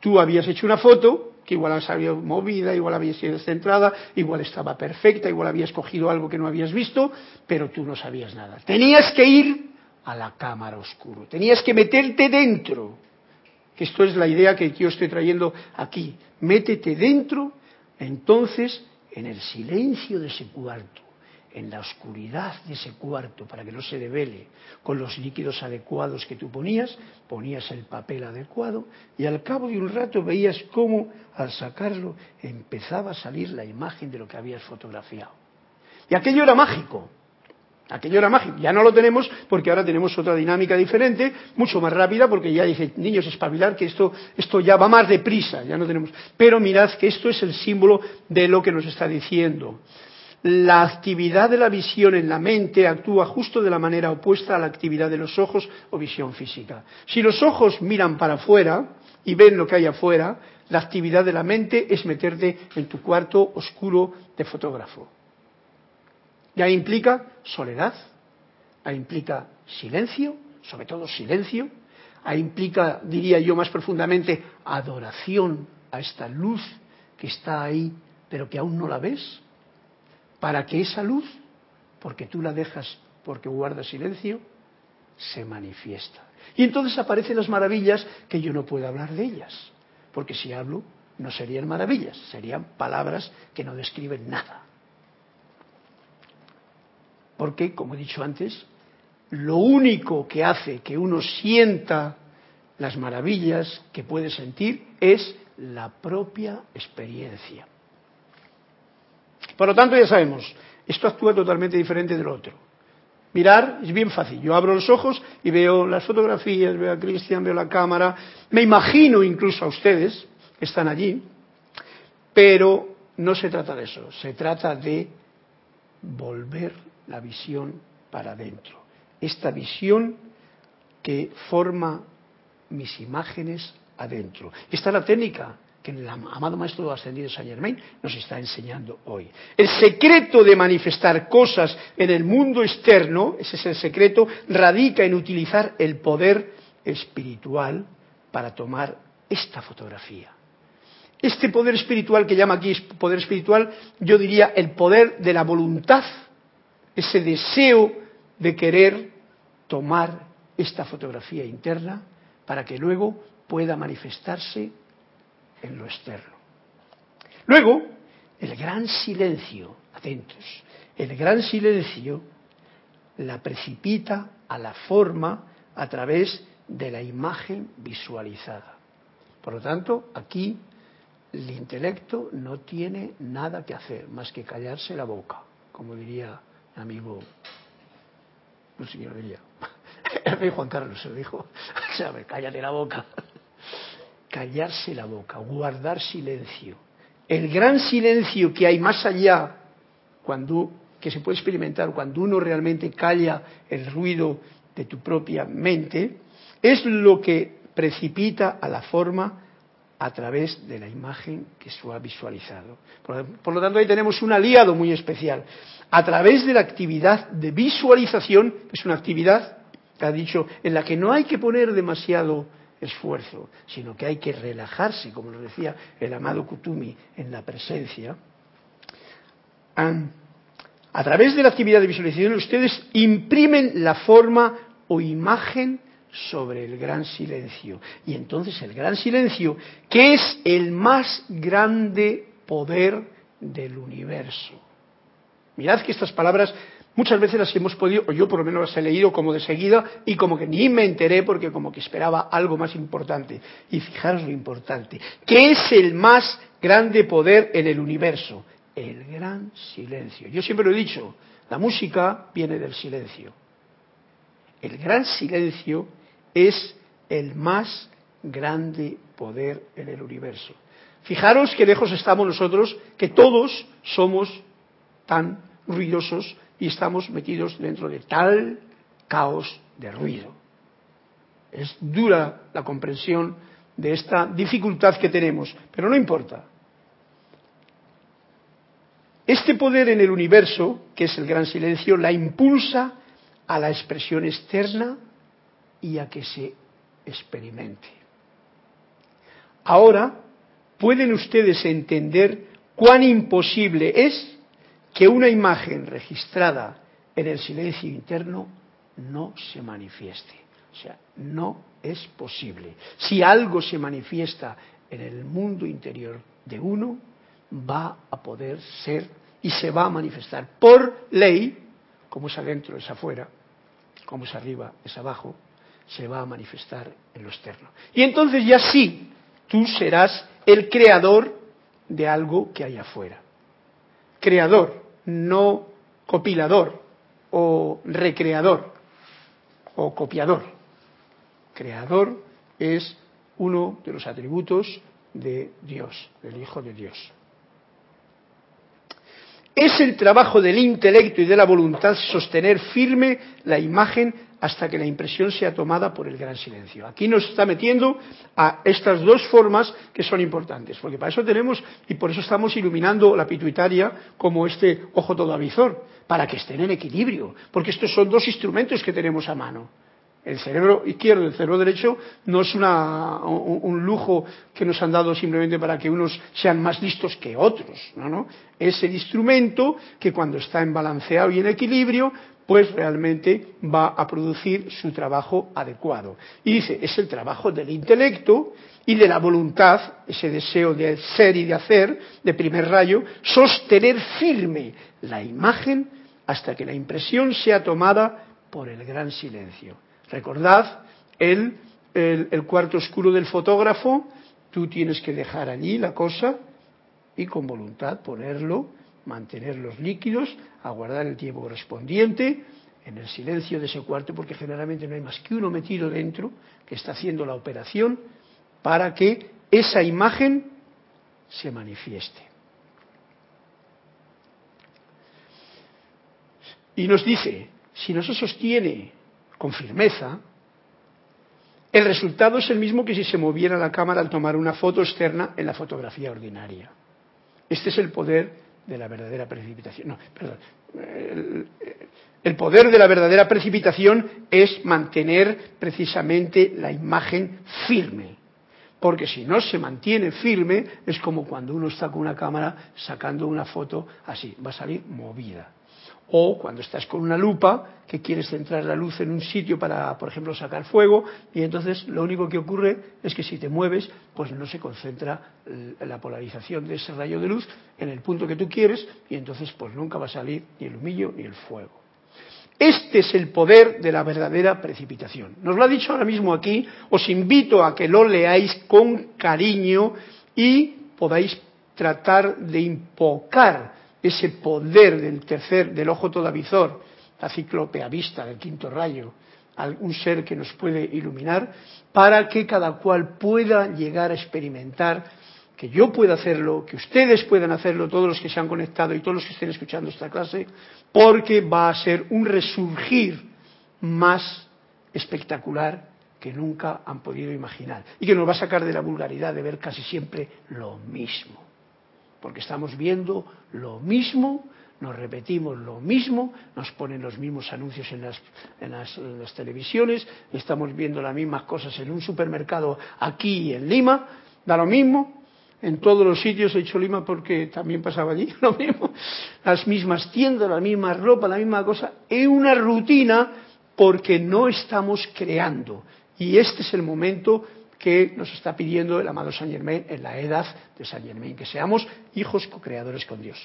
Tú habías hecho una foto que igual había movida, igual había sido descentrada, igual estaba perfecta, igual habías cogido algo que no habías visto, pero tú no sabías nada. Tenías que ir a la cámara oscura, tenías que meterte dentro esto es la idea que yo estoy trayendo aquí. Métete dentro, entonces, en el silencio de ese cuarto, en la oscuridad de ese cuarto, para que no se devele, con los líquidos adecuados que tú ponías, ponías el papel adecuado y al cabo de un rato veías cómo al sacarlo empezaba a salir la imagen de lo que habías fotografiado. Y aquello era mágico, Aquello era mágico. Ya no lo tenemos porque ahora tenemos otra dinámica diferente, mucho más rápida, porque ya dice, niños, espabilar, que esto, esto ya va más deprisa, ya no tenemos. Pero mirad que esto es el símbolo de lo que nos está diciendo. la actividad de la visión en la mente actúa justo de la manera opuesta a la actividad de los ojos o visión física. Si los ojos miran para afuera y ven lo que hay afuera, la actividad de la mente es meterte en tu cuarto oscuro de fotógrafo. Ya implica soledad, ahí implica silencio, sobre todo silencio, ahí implica, diría yo más profundamente, adoración a esta luz que está ahí, pero que aún no la ves, para que esa luz, porque tú la dejas, porque guardas silencio, se manifiesta. Y entonces aparecen las maravillas que yo no puedo hablar de ellas, porque si hablo no serían maravillas, serían palabras que no describen nada. Porque, como he dicho antes, lo único que hace que uno sienta las maravillas que puede sentir es la propia experiencia. Por lo tanto, ya sabemos, esto actúa totalmente diferente del otro. Mirar es bien fácil. Yo abro los ojos y veo las fotografías, veo a Cristian, veo la cámara, me imagino incluso a ustedes que están allí, pero no se trata de eso, se trata de volver la visión para adentro. Esta visión que forma mis imágenes adentro. Esta es la técnica que el amado Maestro Ascendido Saint Germain nos está enseñando hoy. El secreto de manifestar cosas en el mundo externo, ese es el secreto, radica en utilizar el poder espiritual para tomar esta fotografía. Este poder espiritual que llama aquí poder espiritual, yo diría el poder de la voluntad, ese deseo de querer tomar esta fotografía interna para que luego pueda manifestarse en lo externo. Luego, el gran silencio, atentos, el gran silencio la precipita a la forma a través de la imagen visualizada. Por lo tanto, aquí el intelecto no tiene nada que hacer más que callarse la boca, como diría amigo, no sé quién diría, el Juan Carlos se lo dijo, cállate la boca. Callarse la boca, guardar silencio. El gran silencio que hay más allá, cuando, que se puede experimentar cuando uno realmente calla el ruido de tu propia mente, es lo que precipita a la forma a través de la imagen que se ha visualizado. Por, por, lo tanto, ahí tenemos un aliado muy especial. A través de la actividad de visualización, que es una actividad, que ha dicho, en la que no hay que poner demasiado esfuerzo, sino que hay que relajarse, como lo decía el amado Kutumi en la presencia. A través de la actividad de visualización ustedes imprimen la forma o imagen sobre el gran silencio. Y entonces el gran silencio, que es el más grande poder del universo. Mirad que estas palabras Muchas veces las hemos podido, o yo por lo menos las he leído como de seguida y como que ni me enteré porque como que esperaba algo más importante. Y fijaros lo importante, ¿qué es el más grande poder en el universo? El gran silencio. Yo siempre lo he dicho, la música viene del silencio. El gran silencio es el más grande poder en el universo. Fijaros que lejos estamos nosotros, que todos somos tan ruidosos y estamos metidos dentro de tal caos de ruido. Es dura la comprensión de esta dificultad que tenemos, pero no importa. Este poder en el universo, que es el gran silencio, la impulsa a la expresión externa y a que se experimente. Ahora pueden ustedes entender cuán imposible es que una imagen registrada en el silencio interno no se manifieste. O sea, no es posible. Si algo se manifiesta en el mundo interior de uno, va a poder ser y se va a manifestar por ley, como es adentro es afuera, como es arriba es abajo, se va a manifestar en lo externo. Y entonces ya sí, tú serás el creador de algo que hay afuera. Creador, no copilador o recreador o copiador. Creador es uno de los atributos de Dios, del Hijo de Dios. Es el trabajo del intelecto y de la voluntad sostener firme la imagen hasta que la impresión sea tomada por el gran silencio. Aquí nos está metiendo a estas dos formas que son importantes, porque para eso tenemos y por eso estamos iluminando la pituitaria como este ojo todo avizor, para que estén en equilibrio, porque estos son dos instrumentos que tenemos a mano. El cerebro izquierdo y el cerebro derecho no es una, un, lujo que nos han dado simplemente para que unos sean más listos que otros, ¿no? ¿no? Es el instrumento que cuando está en balanceado y en equilibrio pues realmente va a producir su trabajo adecuado. Y dice, es el trabajo del intelecto y de la voluntad, ese deseo de ser y de hacer, de primer rayo, sostener firme la imagen hasta que la impresión sea tomada por el gran silencio. Recordad el, el cuarto oscuro del fotógrafo, tú tienes que dejar allí la cosa y con voluntad ponerlo mantener los líquidos, aguardar el tiempo correspondiente en el silencio de ese cuarto, porque generalmente no hay más que uno metido dentro que está haciendo la operación para que esa imagen se manifieste. Y nos dice, si no se sostiene con firmeza, el resultado es el mismo que si se moviera la cámara al tomar una foto externa en la fotografía ordinaria. Este es el poder de la verdadera precipitación. No, perdón. El, poder de la verdadera precipitación es mantener precisamente la imagen firme. Porque si no se mantiene firme, es como cuando uno está con una cámara sacando una foto así, va a salir movida o cuando estás con una lupa que quieres centrar la luz en un sitio para, por ejemplo, sacar fuego y entonces lo único que ocurre es que si te mueves, pues no se concentra la polarización de ese rayo de luz en el punto que tú quieres y entonces pues nunca va a salir ni el humillo ni el fuego. Este es el poder de la verdadera precipitación. Nos lo ha dicho ahora mismo aquí, os invito a que lo leáis con cariño y podáis tratar de invocar ese poder del tercer, del ojo todavizor, la ciclopea vista, del quinto rayo, algún ser que nos puede iluminar, para que cada cual pueda llegar a experimentar, que yo pueda hacerlo, que ustedes puedan hacerlo, todos los que se han conectado y todos los que estén escuchando esta clase, porque va a ser un resurgir más espectacular que nunca han podido imaginar y que nos va a sacar de la vulgaridad de ver casi siempre lo mismo porque estamos viendo lo mismo, nos repetimos lo mismo, nos ponen los mismos anuncios en las, en las, televisiones, estamos viendo las mismas cosas en un supermercado aquí en Lima, da lo mismo, en todos los sitios he hecho Lima porque también pasaba allí lo mismo, las mismas tiendas, la misma ropa, la misma cosa, es una rutina porque no estamos creando. Y este es el momento que nos está pidiendo el amado Saint Germain en la edad de Saint Germain, que seamos hijos co-creadores con Dios.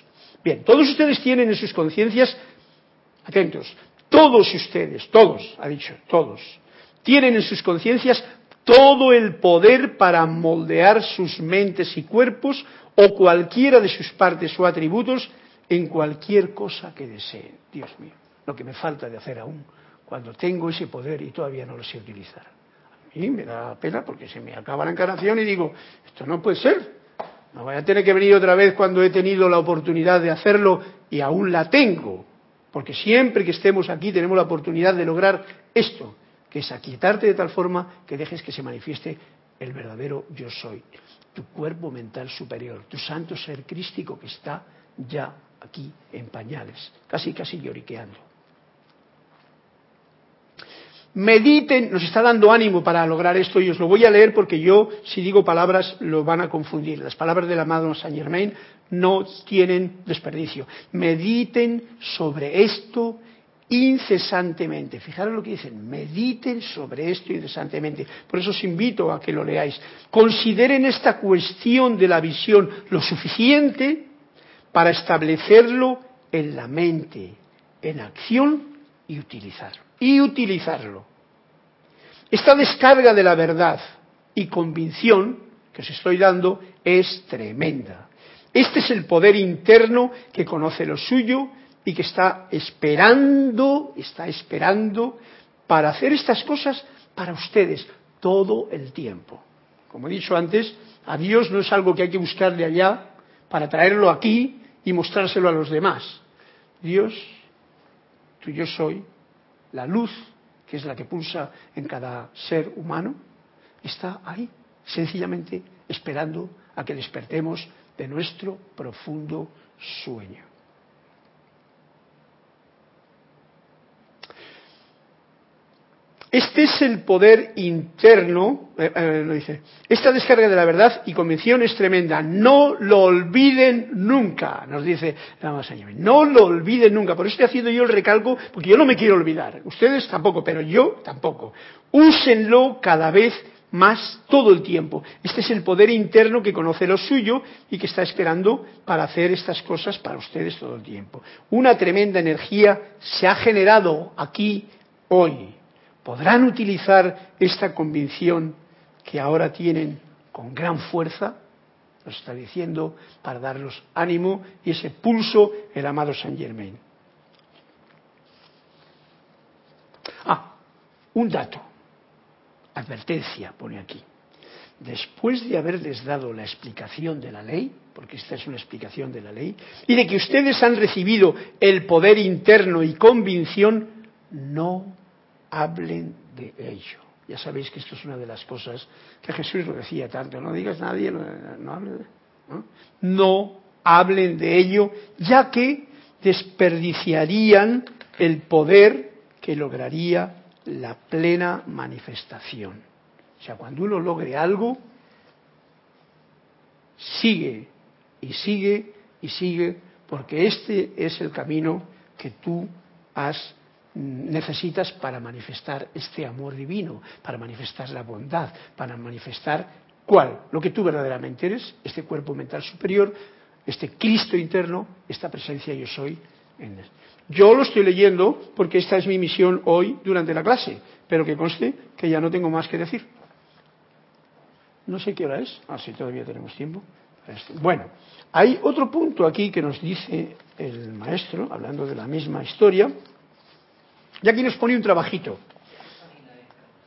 Bien, todos ustedes tienen en sus conciencias, atentos, todos ustedes, todos, ha dicho, todos, tienen en sus conciencias todo el poder para moldear sus mentes y cuerpos o cualquiera de sus partes o atributos en cualquier cosa que deseen. Dios mío, lo que me falta de hacer aún, cuando tengo ese poder y todavía no lo sé utilizar. Y me da pena porque se me acaba la encarnación y digo, esto no puede ser. No voy a tener que venir otra vez cuando he tenido la oportunidad de hacerlo y aún la tengo. Porque siempre que estemos aquí tenemos la oportunidad de lograr esto, que es aquietarte de tal forma que dejes que se manifieste el verdadero yo soy, tu cuerpo mental superior, tu santo ser crístico que está ya aquí en pañales, casi casi lloriqueando mediten, nos está dando ánimo para lograr esto y os lo voy a leer porque yo, si digo palabras, lo van a confundir. Las palabras del amado Saint Germain no tienen desperdicio. Mediten sobre esto incesantemente. Fijaros lo que dicen, mediten sobre esto incesantemente. Por eso os invito a que lo leáis. Consideren esta cuestión de la visión lo suficiente para establecerlo en la mente, en acción y utilizarlo y utilizarlo. Esta descarga de la verdad y convicción que os estoy dando es tremenda. Este es el poder interno que conoce lo suyo y que está esperando, está esperando para hacer estas cosas para ustedes todo el tiempo. Como he dicho antes, a Dios no es algo que hay que buscar de allá para traerlo aquí y mostrárselo a los demás. Dios, yo soy, la luz, que es la que pulsa en cada ser humano, está ahí, sencillamente esperando a que despertemos de nuestro profundo sueño. Este es el poder interno, eh, eh, lo dice. Esta descarga de la verdad y convicción es tremenda. No lo olviden nunca, nos dice la más No lo olviden nunca. Por eso estoy haciendo yo el recalco, porque yo no me quiero olvidar. Ustedes tampoco, pero yo tampoco. Úsenlo cada vez más todo el tiempo. Este es el poder interno que conoce lo suyo y que está esperando para hacer estas cosas para ustedes todo el tiempo. Una tremenda energía se ha generado aquí hoy podrán utilizar esta convicción que ahora tienen con gran fuerza, nos está diciendo, para darnos ánimo y ese pulso el amado Saint Germain. Ah, un dato, advertencia pone aquí. Después de haberles dado la explicación de la ley, porque esta es una explicación de la ley, y de que ustedes han recibido el poder interno y convicción, no hablen de ello. Ya sabéis que esto es una de las cosas que Jesús lo decía tanto, no digas nadie, no, hablen, ¿no? no hablen de ello, ya que desperdiciarían el poder que lograría la plena manifestación. O sea, cuando uno logre algo, sigue y sigue y sigue, porque este es el camino que tú has necesitas para manifestar este amor divino, para manifestar la bondad, para manifestar cuál, lo que tú verdaderamente eres, este cuerpo mental superior, este Cristo interno, esta presencia yo soy en él. Yo lo estoy leyendo porque esta es mi misión hoy durante la clase, pero que conste que ya no tengo más que decir. No sé qué hora es. Ah, sí, todavía tenemos tiempo. Bueno, hay otro punto aquí que nos dice el maestro, hablando de la misma historia, y aquí nos pone un trabajito.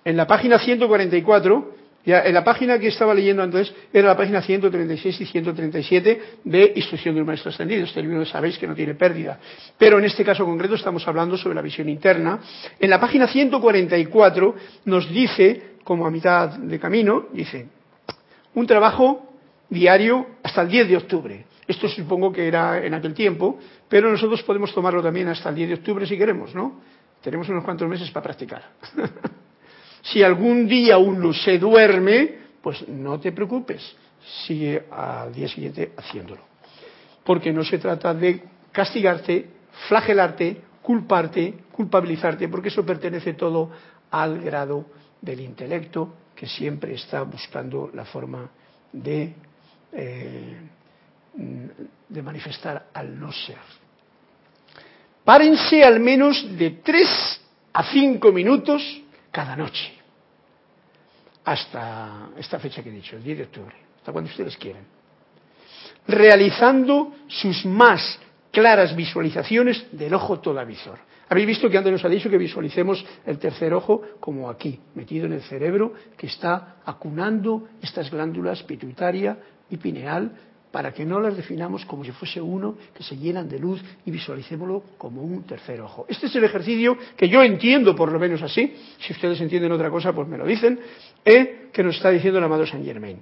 En la página 144, ya en la página que estaba leyendo antes, era la página 136 y 137 de Instrucción de un Maestro Ascendido. Este libro sabéis que no tiene pérdida. Pero en este caso concreto estamos hablando sobre la visión interna. En la página 144 nos dice, como a mitad de camino, dice, un trabajo diario hasta el 10 de octubre. Esto supongo que era en aquel tiempo, pero nosotros podemos tomarlo también hasta el 10 de octubre si queremos, ¿no? Tenemos unos cuantos meses para practicar. si algún día uno se duerme, pues no te preocupes, sigue al día siguiente haciéndolo. Porque no se trata de castigarte, flagelarte, culparte, culpabilizarte, porque eso pertenece todo al grado del intelecto que siempre está buscando la forma de, eh, de manifestar al no ser. Párense al menos de tres a cinco minutos cada noche. Hasta esta fecha que he dicho, el 10 de octubre, hasta cuando ustedes quieran. Realizando sus más claras visualizaciones del ojo todavisor. Habéis visto que antes nos ha dicho que visualicemos el tercer ojo como aquí, metido en el cerebro, que está acunando estas glándulas pituitaria y pineal para que no las definamos como si fuese uno que se llenan de luz y visualicémoslo como un tercer ojo. Este es el ejercicio que yo entiendo por lo menos así, si ustedes entienden otra cosa pues me lo dicen, eh, que nos está diciendo el amado Saint Germain.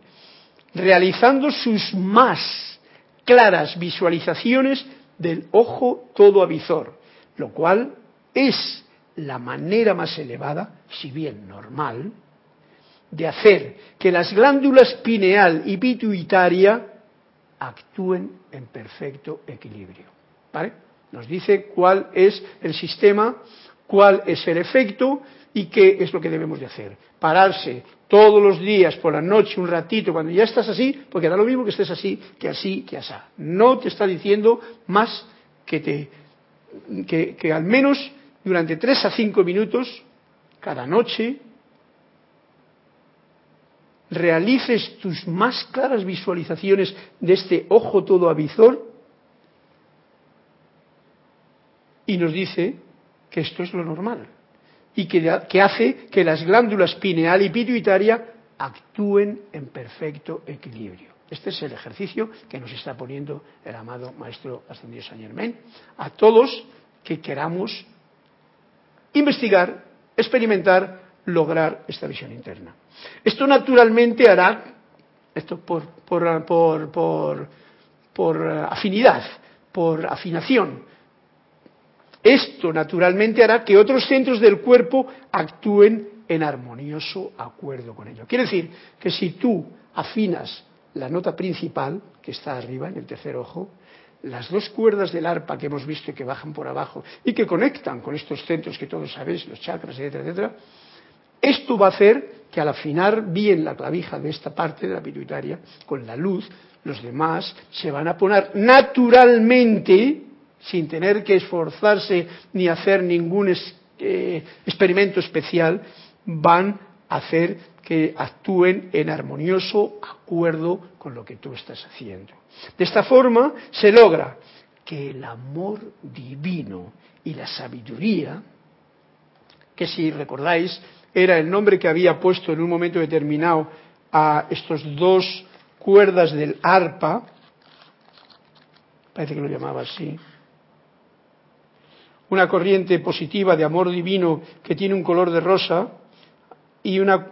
Realizando sus más claras visualizaciones del ojo todo avizor, lo cual es la manera más elevada, si bien normal, de hacer que las glándulas pineal y pituitaria actúen en perfecto equilibrio. ¿Vale? Nos dice cuál es el sistema, cuál es el efecto y qué es lo que debemos de hacer. Pararse todos los días por la noche un ratito cuando ya estás así, porque da lo mismo que estés así, que así, que así. No te está diciendo más que te que, que al menos durante tres a cinco minutos cada noche realices tus más claras visualizaciones de este ojo todo avizor y nos dice que esto es lo normal y que, que hace que las glándulas pineal y pituitaria actúen en perfecto equilibrio. Este es el ejercicio que nos está poniendo el amado Maestro Ascendido Saint Germain a todos que queramos investigar, experimentar, lograr esta visión interna. Esto naturalmente hará, esto por, por, por, por, por afinidad, por afinación, esto naturalmente hará que otros centros del cuerpo actúen en armonioso acuerdo con ello. Quiere decir que si tú afinas la nota principal, que está arriba en el tercer ojo, las dos cuerdas del arpa que hemos visto que bajan por abajo y que conectan con estos centros que todos sabéis, los chakras, etcétera, etcétera, esto va a hacer que al afinar bien la clavija de esta parte de la pituitaria con la luz, los demás se van a poner naturalmente, sin tener que esforzarse ni hacer ningún eh, experimento especial, van a hacer que actúen en armonioso acuerdo con lo que tú estás haciendo. De esta forma se logra que el amor divino y la sabiduría, que si recordáis era el nombre que había puesto en un momento determinado a estos dos cuerdas del arpa, parece que lo llamaba así, una corriente positiva de amor divino que tiene un color de rosa y una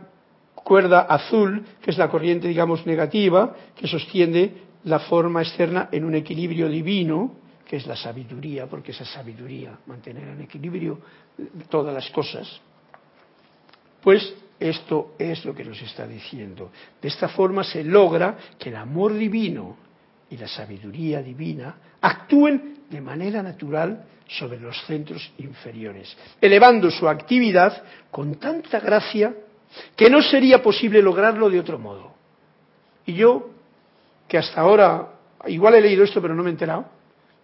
cuerda azul, que es la corriente, digamos, negativa, que sostiene la forma externa en un equilibrio divino, que es la sabiduría, porque esa sabiduría, mantener en equilibrio todas las cosas. Pues esto es lo que nos está diciendo. De esta forma se logra que el amor divino y la sabiduría divina actúen de manera natural sobre los centros inferiores, elevando su actividad con tanta gracia que no sería posible lograrlo de otro modo. Y yo, que hasta ahora, igual he leído esto pero no me he enterado,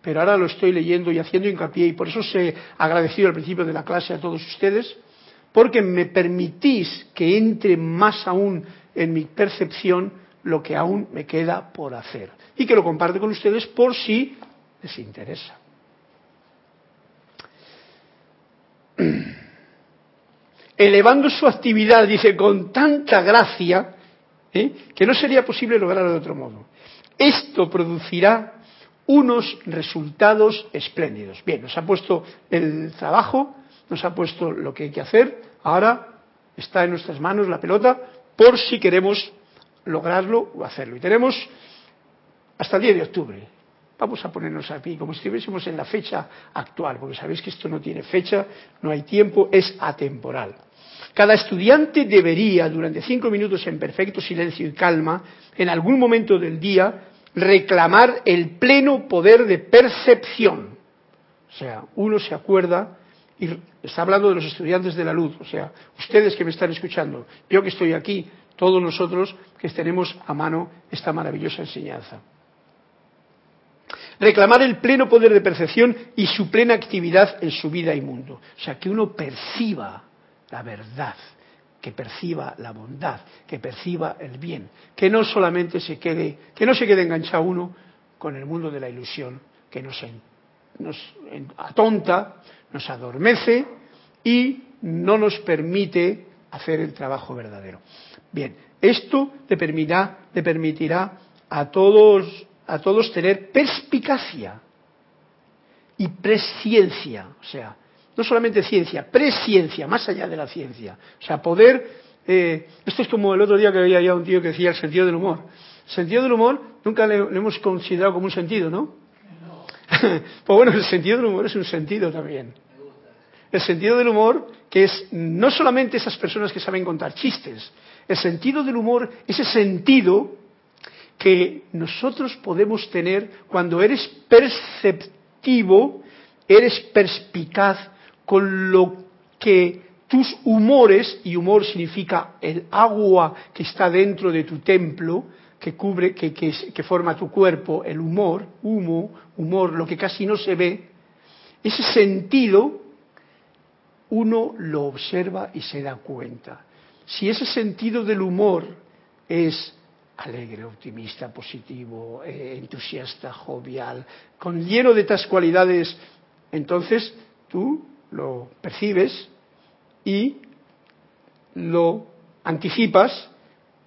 pero ahora lo estoy leyendo y haciendo hincapié y por eso se agradecido al principio de la clase a todos ustedes, porque me permitís que entre más aún en mi percepción lo que aún me queda por hacer y que lo comparte con ustedes por si les interesa. Elevando su actividad, dice, con tanta gracia, ¿eh? que no sería posible lograrlo de otro modo. Esto producirá unos resultados espléndidos. Bien, nos ha puesto el trabajo nos ha puesto lo que hay que hacer, ahora está en nuestras manos la pelota por si queremos lograrlo o hacerlo. Y tenemos hasta el 10 de octubre. Vamos a ponernos aquí como si estuviésemos en la fecha actual, porque sabéis que esto no tiene fecha, no hay tiempo, es atemporal. Cada estudiante debería, durante cinco minutos en perfecto silencio y calma, en algún momento del día, reclamar el pleno poder de percepción. O sea, uno se acuerda y está hablando de los estudiantes de la luz, o sea, ustedes que me están escuchando, yo que estoy aquí, todos nosotros que tenemos a mano esta maravillosa enseñanza. Reclamar el pleno poder de percepción y su plena actividad en su vida y mundo. O sea, que uno perciba la verdad, que perciba la bondad, que perciba el bien, que no solamente se quede, que no se quede enganchado uno con el mundo de la ilusión, que nos, nos atonta, nos adormece y no nos permite hacer el trabajo verdadero. Bien, esto te permitirá, te permitirá a todos, a todos tener perspicacia y presciencia, o sea, no solamente ciencia, presciencia, más allá de la ciencia. O sea, poder, eh, esto es como el otro día que había un tío que decía el sentido del humor. El sentido del humor nunca lo hemos considerado como un sentido, ¿no? pues bueno, el sentido del humor es un sentido también. El sentido del humor, que es no solamente esas personas que saben contar chistes, el sentido del humor, ese sentido que nosotros podemos tener cuando eres perceptivo, eres perspicaz con lo que tus humores, y humor significa el agua que está dentro de tu templo, que cubre, que, que, forma tu cuerpo, el humor, humo, humor, lo que casi no se ve, ese sentido uno lo observa y se da cuenta. Si ese sentido del humor es alegre, optimista, positivo, eh, entusiasta, jovial, con lleno de estas cualidades, entonces tú lo percibes y lo anticipas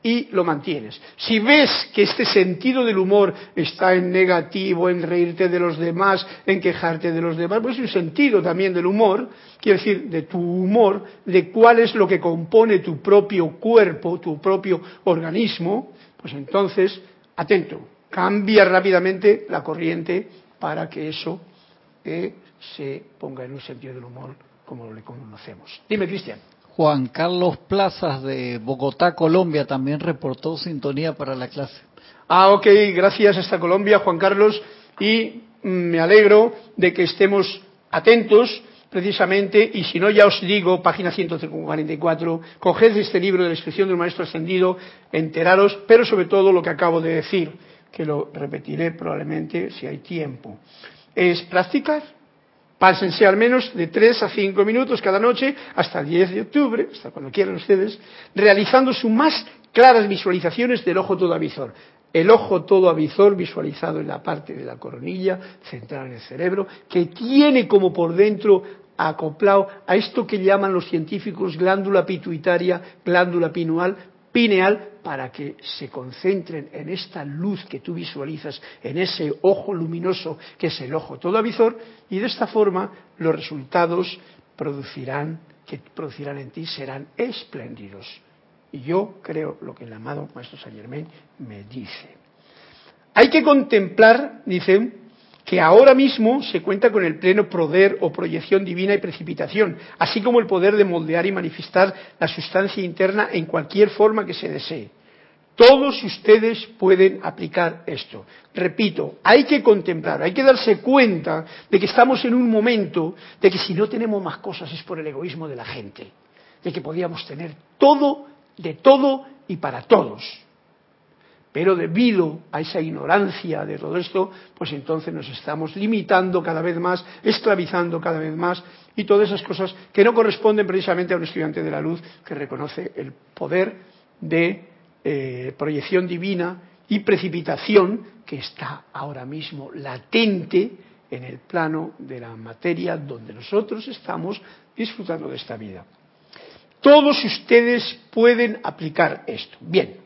y lo mantienes. Si ves que este sentido del humor está en negativo, en reírte de los demás, en quejarte de los demás, pues es un sentido también del humor, quiero decir, de tu humor, de cuál es lo que compone tu propio cuerpo, tu propio organismo, pues entonces, atento, cambia rápidamente la corriente para que eso eh, se ponga en un sentido del humor como lo conocemos. Dime, Cristian. Juan Carlos Plazas de Bogotá, Colombia, también reportó sintonía para la clase. Ah, ok, gracias hasta Colombia, Juan Carlos, y mm, me alegro de que estemos atentos precisamente, y si no ya os digo, página 144, coged este libro de la inscripción del Maestro Ascendido, enteraros, pero sobre todo lo que acabo de decir, que lo repetiré probablemente si hay tiempo, es practicar Pásense al menos de 3 a 5 minutos cada noche hasta el 10 de octubre, hasta cuando quieran ustedes, realizando sus más claras visualizaciones del ojo todo avizor. El ojo todo avizor visualizado en la parte de la coronilla central en el cerebro, que tiene como por dentro acoplado a esto que llaman los científicos glándula pituitaria, glándula pineal, pineal para que se concentren en esta luz que tú visualizas, en ese ojo luminoso que es el ojo todo avisor, y de esta forma los resultados producirán, que producirán en ti serán espléndidos. Y yo creo lo que el amado Maestro Saint Germain me dice. Hay que contemplar, dicen, que ahora mismo se cuenta con el pleno poder o proyección divina y precipitación, así como el poder de moldear y manifestar la sustancia interna en cualquier forma que se desee. Todos ustedes pueden aplicar esto. Repito, hay que contemplar, hay que darse cuenta de que estamos en un momento de que si no tenemos más cosas es por el egoísmo de la gente, de que podíamos tener todo, de todo y para todos pero debido a esa ignorancia de todo esto, pues entonces nos estamos limitando cada vez más, esclavizando cada vez más y todas esas cosas que no corresponden precisamente a un estudiante de la luz que reconoce el poder de eh, proyección divina y precipitación que está ahora mismo latente en el plano de la materia donde nosotros estamos disfrutando de esta vida. Todos ustedes pueden aplicar esto. Bien,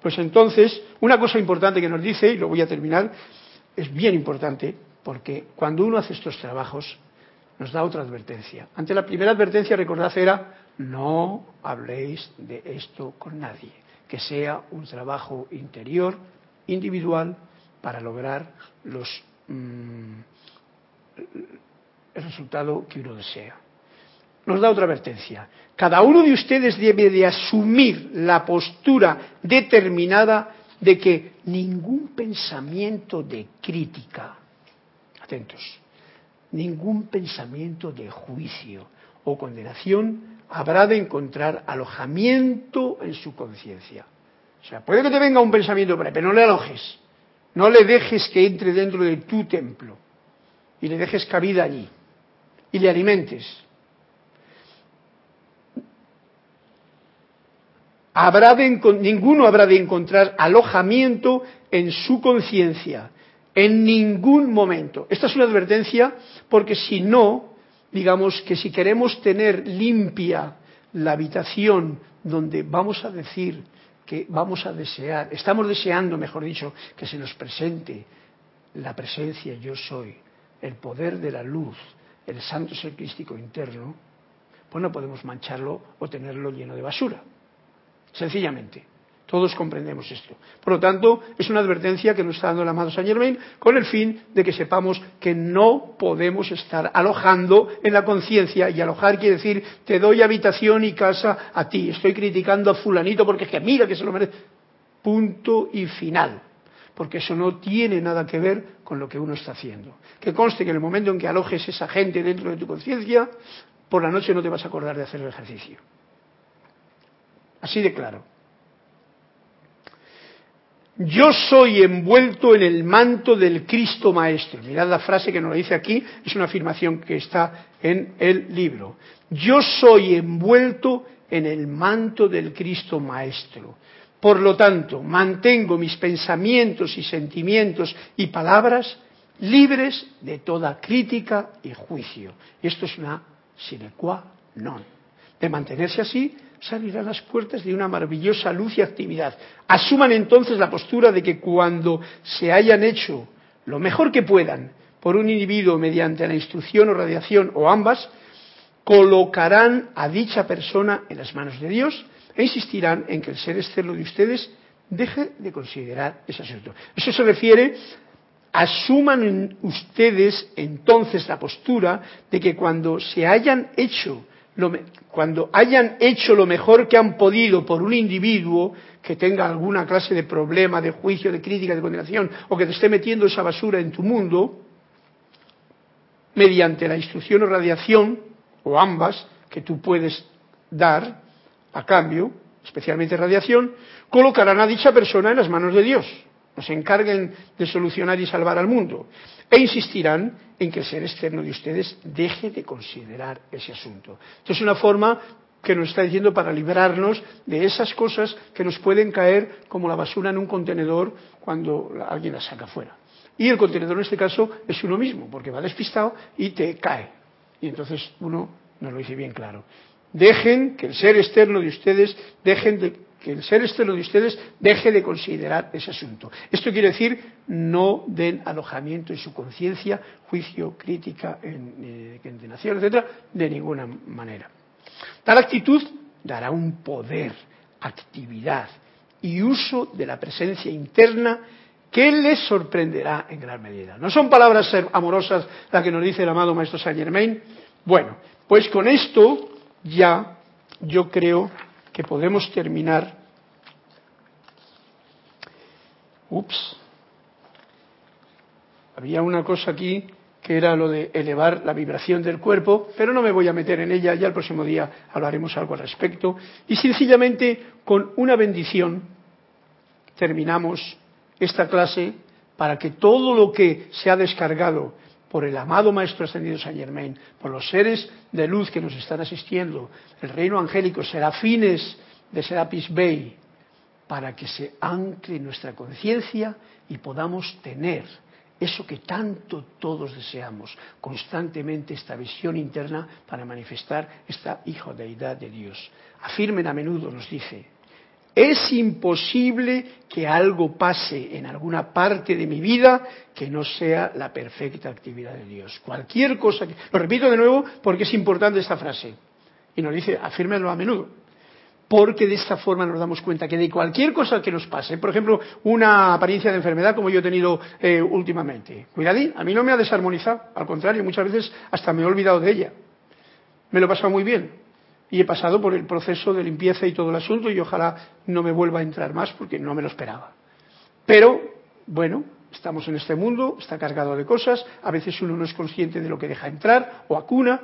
pues entonces, una cosa importante que nos dice, y lo voy a terminar, es bien importante, porque cuando uno hace estos trabajos, nos da otra advertencia. Ante la primera advertencia, recordad, era, no habléis de esto con nadie, que sea un trabajo interior, individual, para lograr los, mm, el resultado que uno desea nos da otra advertencia. Cada uno de ustedes debe de asumir la postura determinada de que ningún pensamiento de crítica, atentos, ningún pensamiento de juicio o condenación habrá de encontrar alojamiento en su conciencia. O sea, puede que te venga un pensamiento, pero no le alojes, no le dejes que entre dentro de tu templo y le dejes cabida allí y le alimentes ninguno habrá de encontrar alojamiento en su conciencia, en ningún momento. Esta es una advertencia porque si no, digamos que si queremos tener limpia la habitación donde vamos a decir que vamos a desear, estamos deseando, mejor dicho, que se nos presente la presencia yo soy, el poder de la luz, el santo ser crístico interno, pues no podemos mancharlo o tenerlo lleno de basura. Sencillamente. Todos comprendemos esto. Por lo tanto, es una advertencia que nos está dando el amado Saint Germain con el fin de que sepamos que no podemos estar alojando en la conciencia. Y alojar quiere decir, te doy habitación y casa a ti. Estoy criticando a fulanito porque es que mira que se lo merece. Punto y final. Porque eso no tiene nada que ver con lo que uno está haciendo. Que conste que en el momento en que alojes esa gente dentro de tu conciencia, por la noche no te vas a acordar de hacer el ejercicio. Así de claro. Yo soy envuelto en el manto del Cristo Maestro. Mirad la frase que nos dice aquí, es una afirmación que está en el libro. Yo soy envuelto en el manto del Cristo Maestro. Por lo tanto, mantengo mis pensamientos y sentimientos y palabras libres de toda crítica y juicio. Esto es una sine qua non. De mantenerse así, se las puertas de una maravillosa luz y actividad. Asuman entonces la postura de que cuando se hayan hecho lo mejor que puedan por un individuo mediante la instrucción o radiación o ambas, colocarán a dicha persona en las manos de Dios e insistirán en que el ser externo de ustedes deje de considerar ese asunto. Eso se refiere, asuman ustedes entonces la postura de que cuando se hayan hecho cuando hayan hecho lo mejor que han podido por un individuo que tenga alguna clase de problema, de juicio, de crítica, de condenación, o que te esté metiendo esa basura en tu mundo, mediante la instrucción o radiación, o ambas, que tú puedes dar a cambio, especialmente radiación, colocarán a dicha persona en las manos de Dios, nos encarguen de solucionar y salvar al mundo, e insistirán en que el ser externo de ustedes deje de considerar ese asunto. Esto es una forma que nos está diciendo para librarnos de esas cosas que nos pueden caer como la basura en un contenedor cuando alguien la saca fuera. Y el contenedor en este caso es uno mismo, porque va despistado y te cae. Y entonces uno nos lo dice bien claro. Dejen que el ser externo de ustedes, dejen de, que el ser externo de ustedes deje de considerar ese asunto. Esto quiere decir no den alojamiento en su conciencia, juicio, crítica, en, condenación, etcétera, de ninguna manera. Tal actitud dará un poder, actividad y uso de la presencia interna que les sorprenderá en gran medida. ¿No son palabras amorosas las que nos dice el amado Maestro Saint Germain? Bueno, pues con esto ya yo creo que podemos terminar. Ups. Había una cosa aquí que era lo de elevar la vibración del cuerpo, pero no me voy a meter en ella, ya el próximo día hablaremos algo al respecto. Y sencillamente con una bendición terminamos esta clase para que todo lo que se ha descargado por el amado Maestro Ascendido Saint Germain, por los seres de luz que nos están asistiendo, el reino angélico, serafines de Serapis Bay, para que se ancle nuestra conciencia y podamos tener eso que tanto todos deseamos, constantemente esta visión interna para manifestar esta hijo deidad de Dios. Afirmen a menudo, nos dice, es imposible que algo pase en alguna parte de mi vida que no sea la perfecta actividad de Dios. Cualquier cosa que... Lo repito de nuevo porque es importante esta frase. Y nos dice, afírmenlo a menudo. Porque de esta forma nos damos cuenta que de cualquier cosa que nos pase, por ejemplo, una apariencia de enfermedad como yo he tenido eh, últimamente, cuidadín, a mí no me ha desarmonizado, al contrario, muchas veces hasta me he olvidado de ella. Me lo he pasado muy bien y he pasado por el proceso de limpieza y todo el asunto y ojalá no me vuelva a entrar más porque no me lo esperaba. Pero, bueno, estamos en este mundo, está cargado de cosas, a veces uno no es consciente de lo que deja entrar o acuna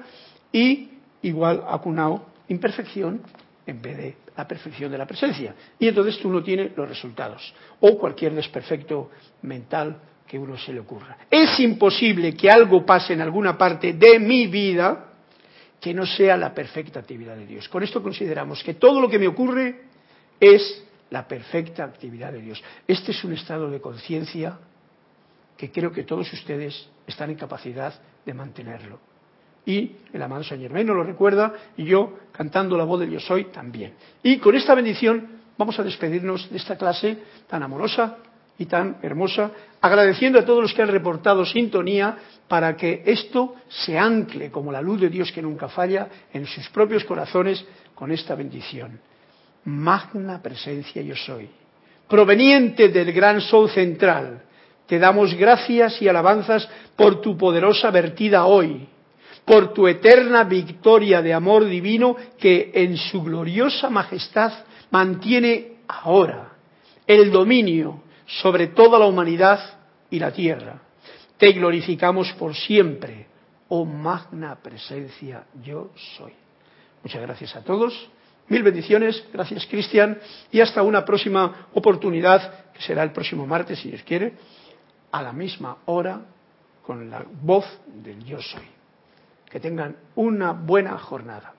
y igual acunado imperfección en vez de la perfección de la presencia. Y entonces tú no tienes los resultados o cualquier desperfecto mental que uno se le ocurra. Es imposible que algo pase en alguna parte de mi vida que no sea la perfecta actividad de Dios. Con esto consideramos que todo lo que me ocurre es la perfecta actividad de Dios. Este es un estado de conciencia que creo que todos ustedes están en capacidad de mantenerlo. Y el amado San Germain nos lo recuerda y yo, cantando la voz de Dios soy, también. Y con esta bendición vamos a despedirnos de esta clase tan amorosa y tan hermosa, agradeciendo a todos los que han reportado sintonía para que esto se ancle como la luz de Dios que nunca falla en sus propios corazones con esta bendición. Magna presencia yo soy, proveniente del gran sol central. Te damos gracias y alabanzas por tu poderosa vertida hoy, por tu eterna victoria de amor divino que en su gloriosa majestad mantiene ahora el dominio sobre toda la humanidad y la tierra. Te glorificamos por siempre, oh magna presencia, yo soy. Muchas gracias a todos, mil bendiciones, gracias Cristian, y hasta una próxima oportunidad, que será el próximo martes, si Dios quiere, a la misma hora, con la voz del yo soy. Que tengan una buena jornada.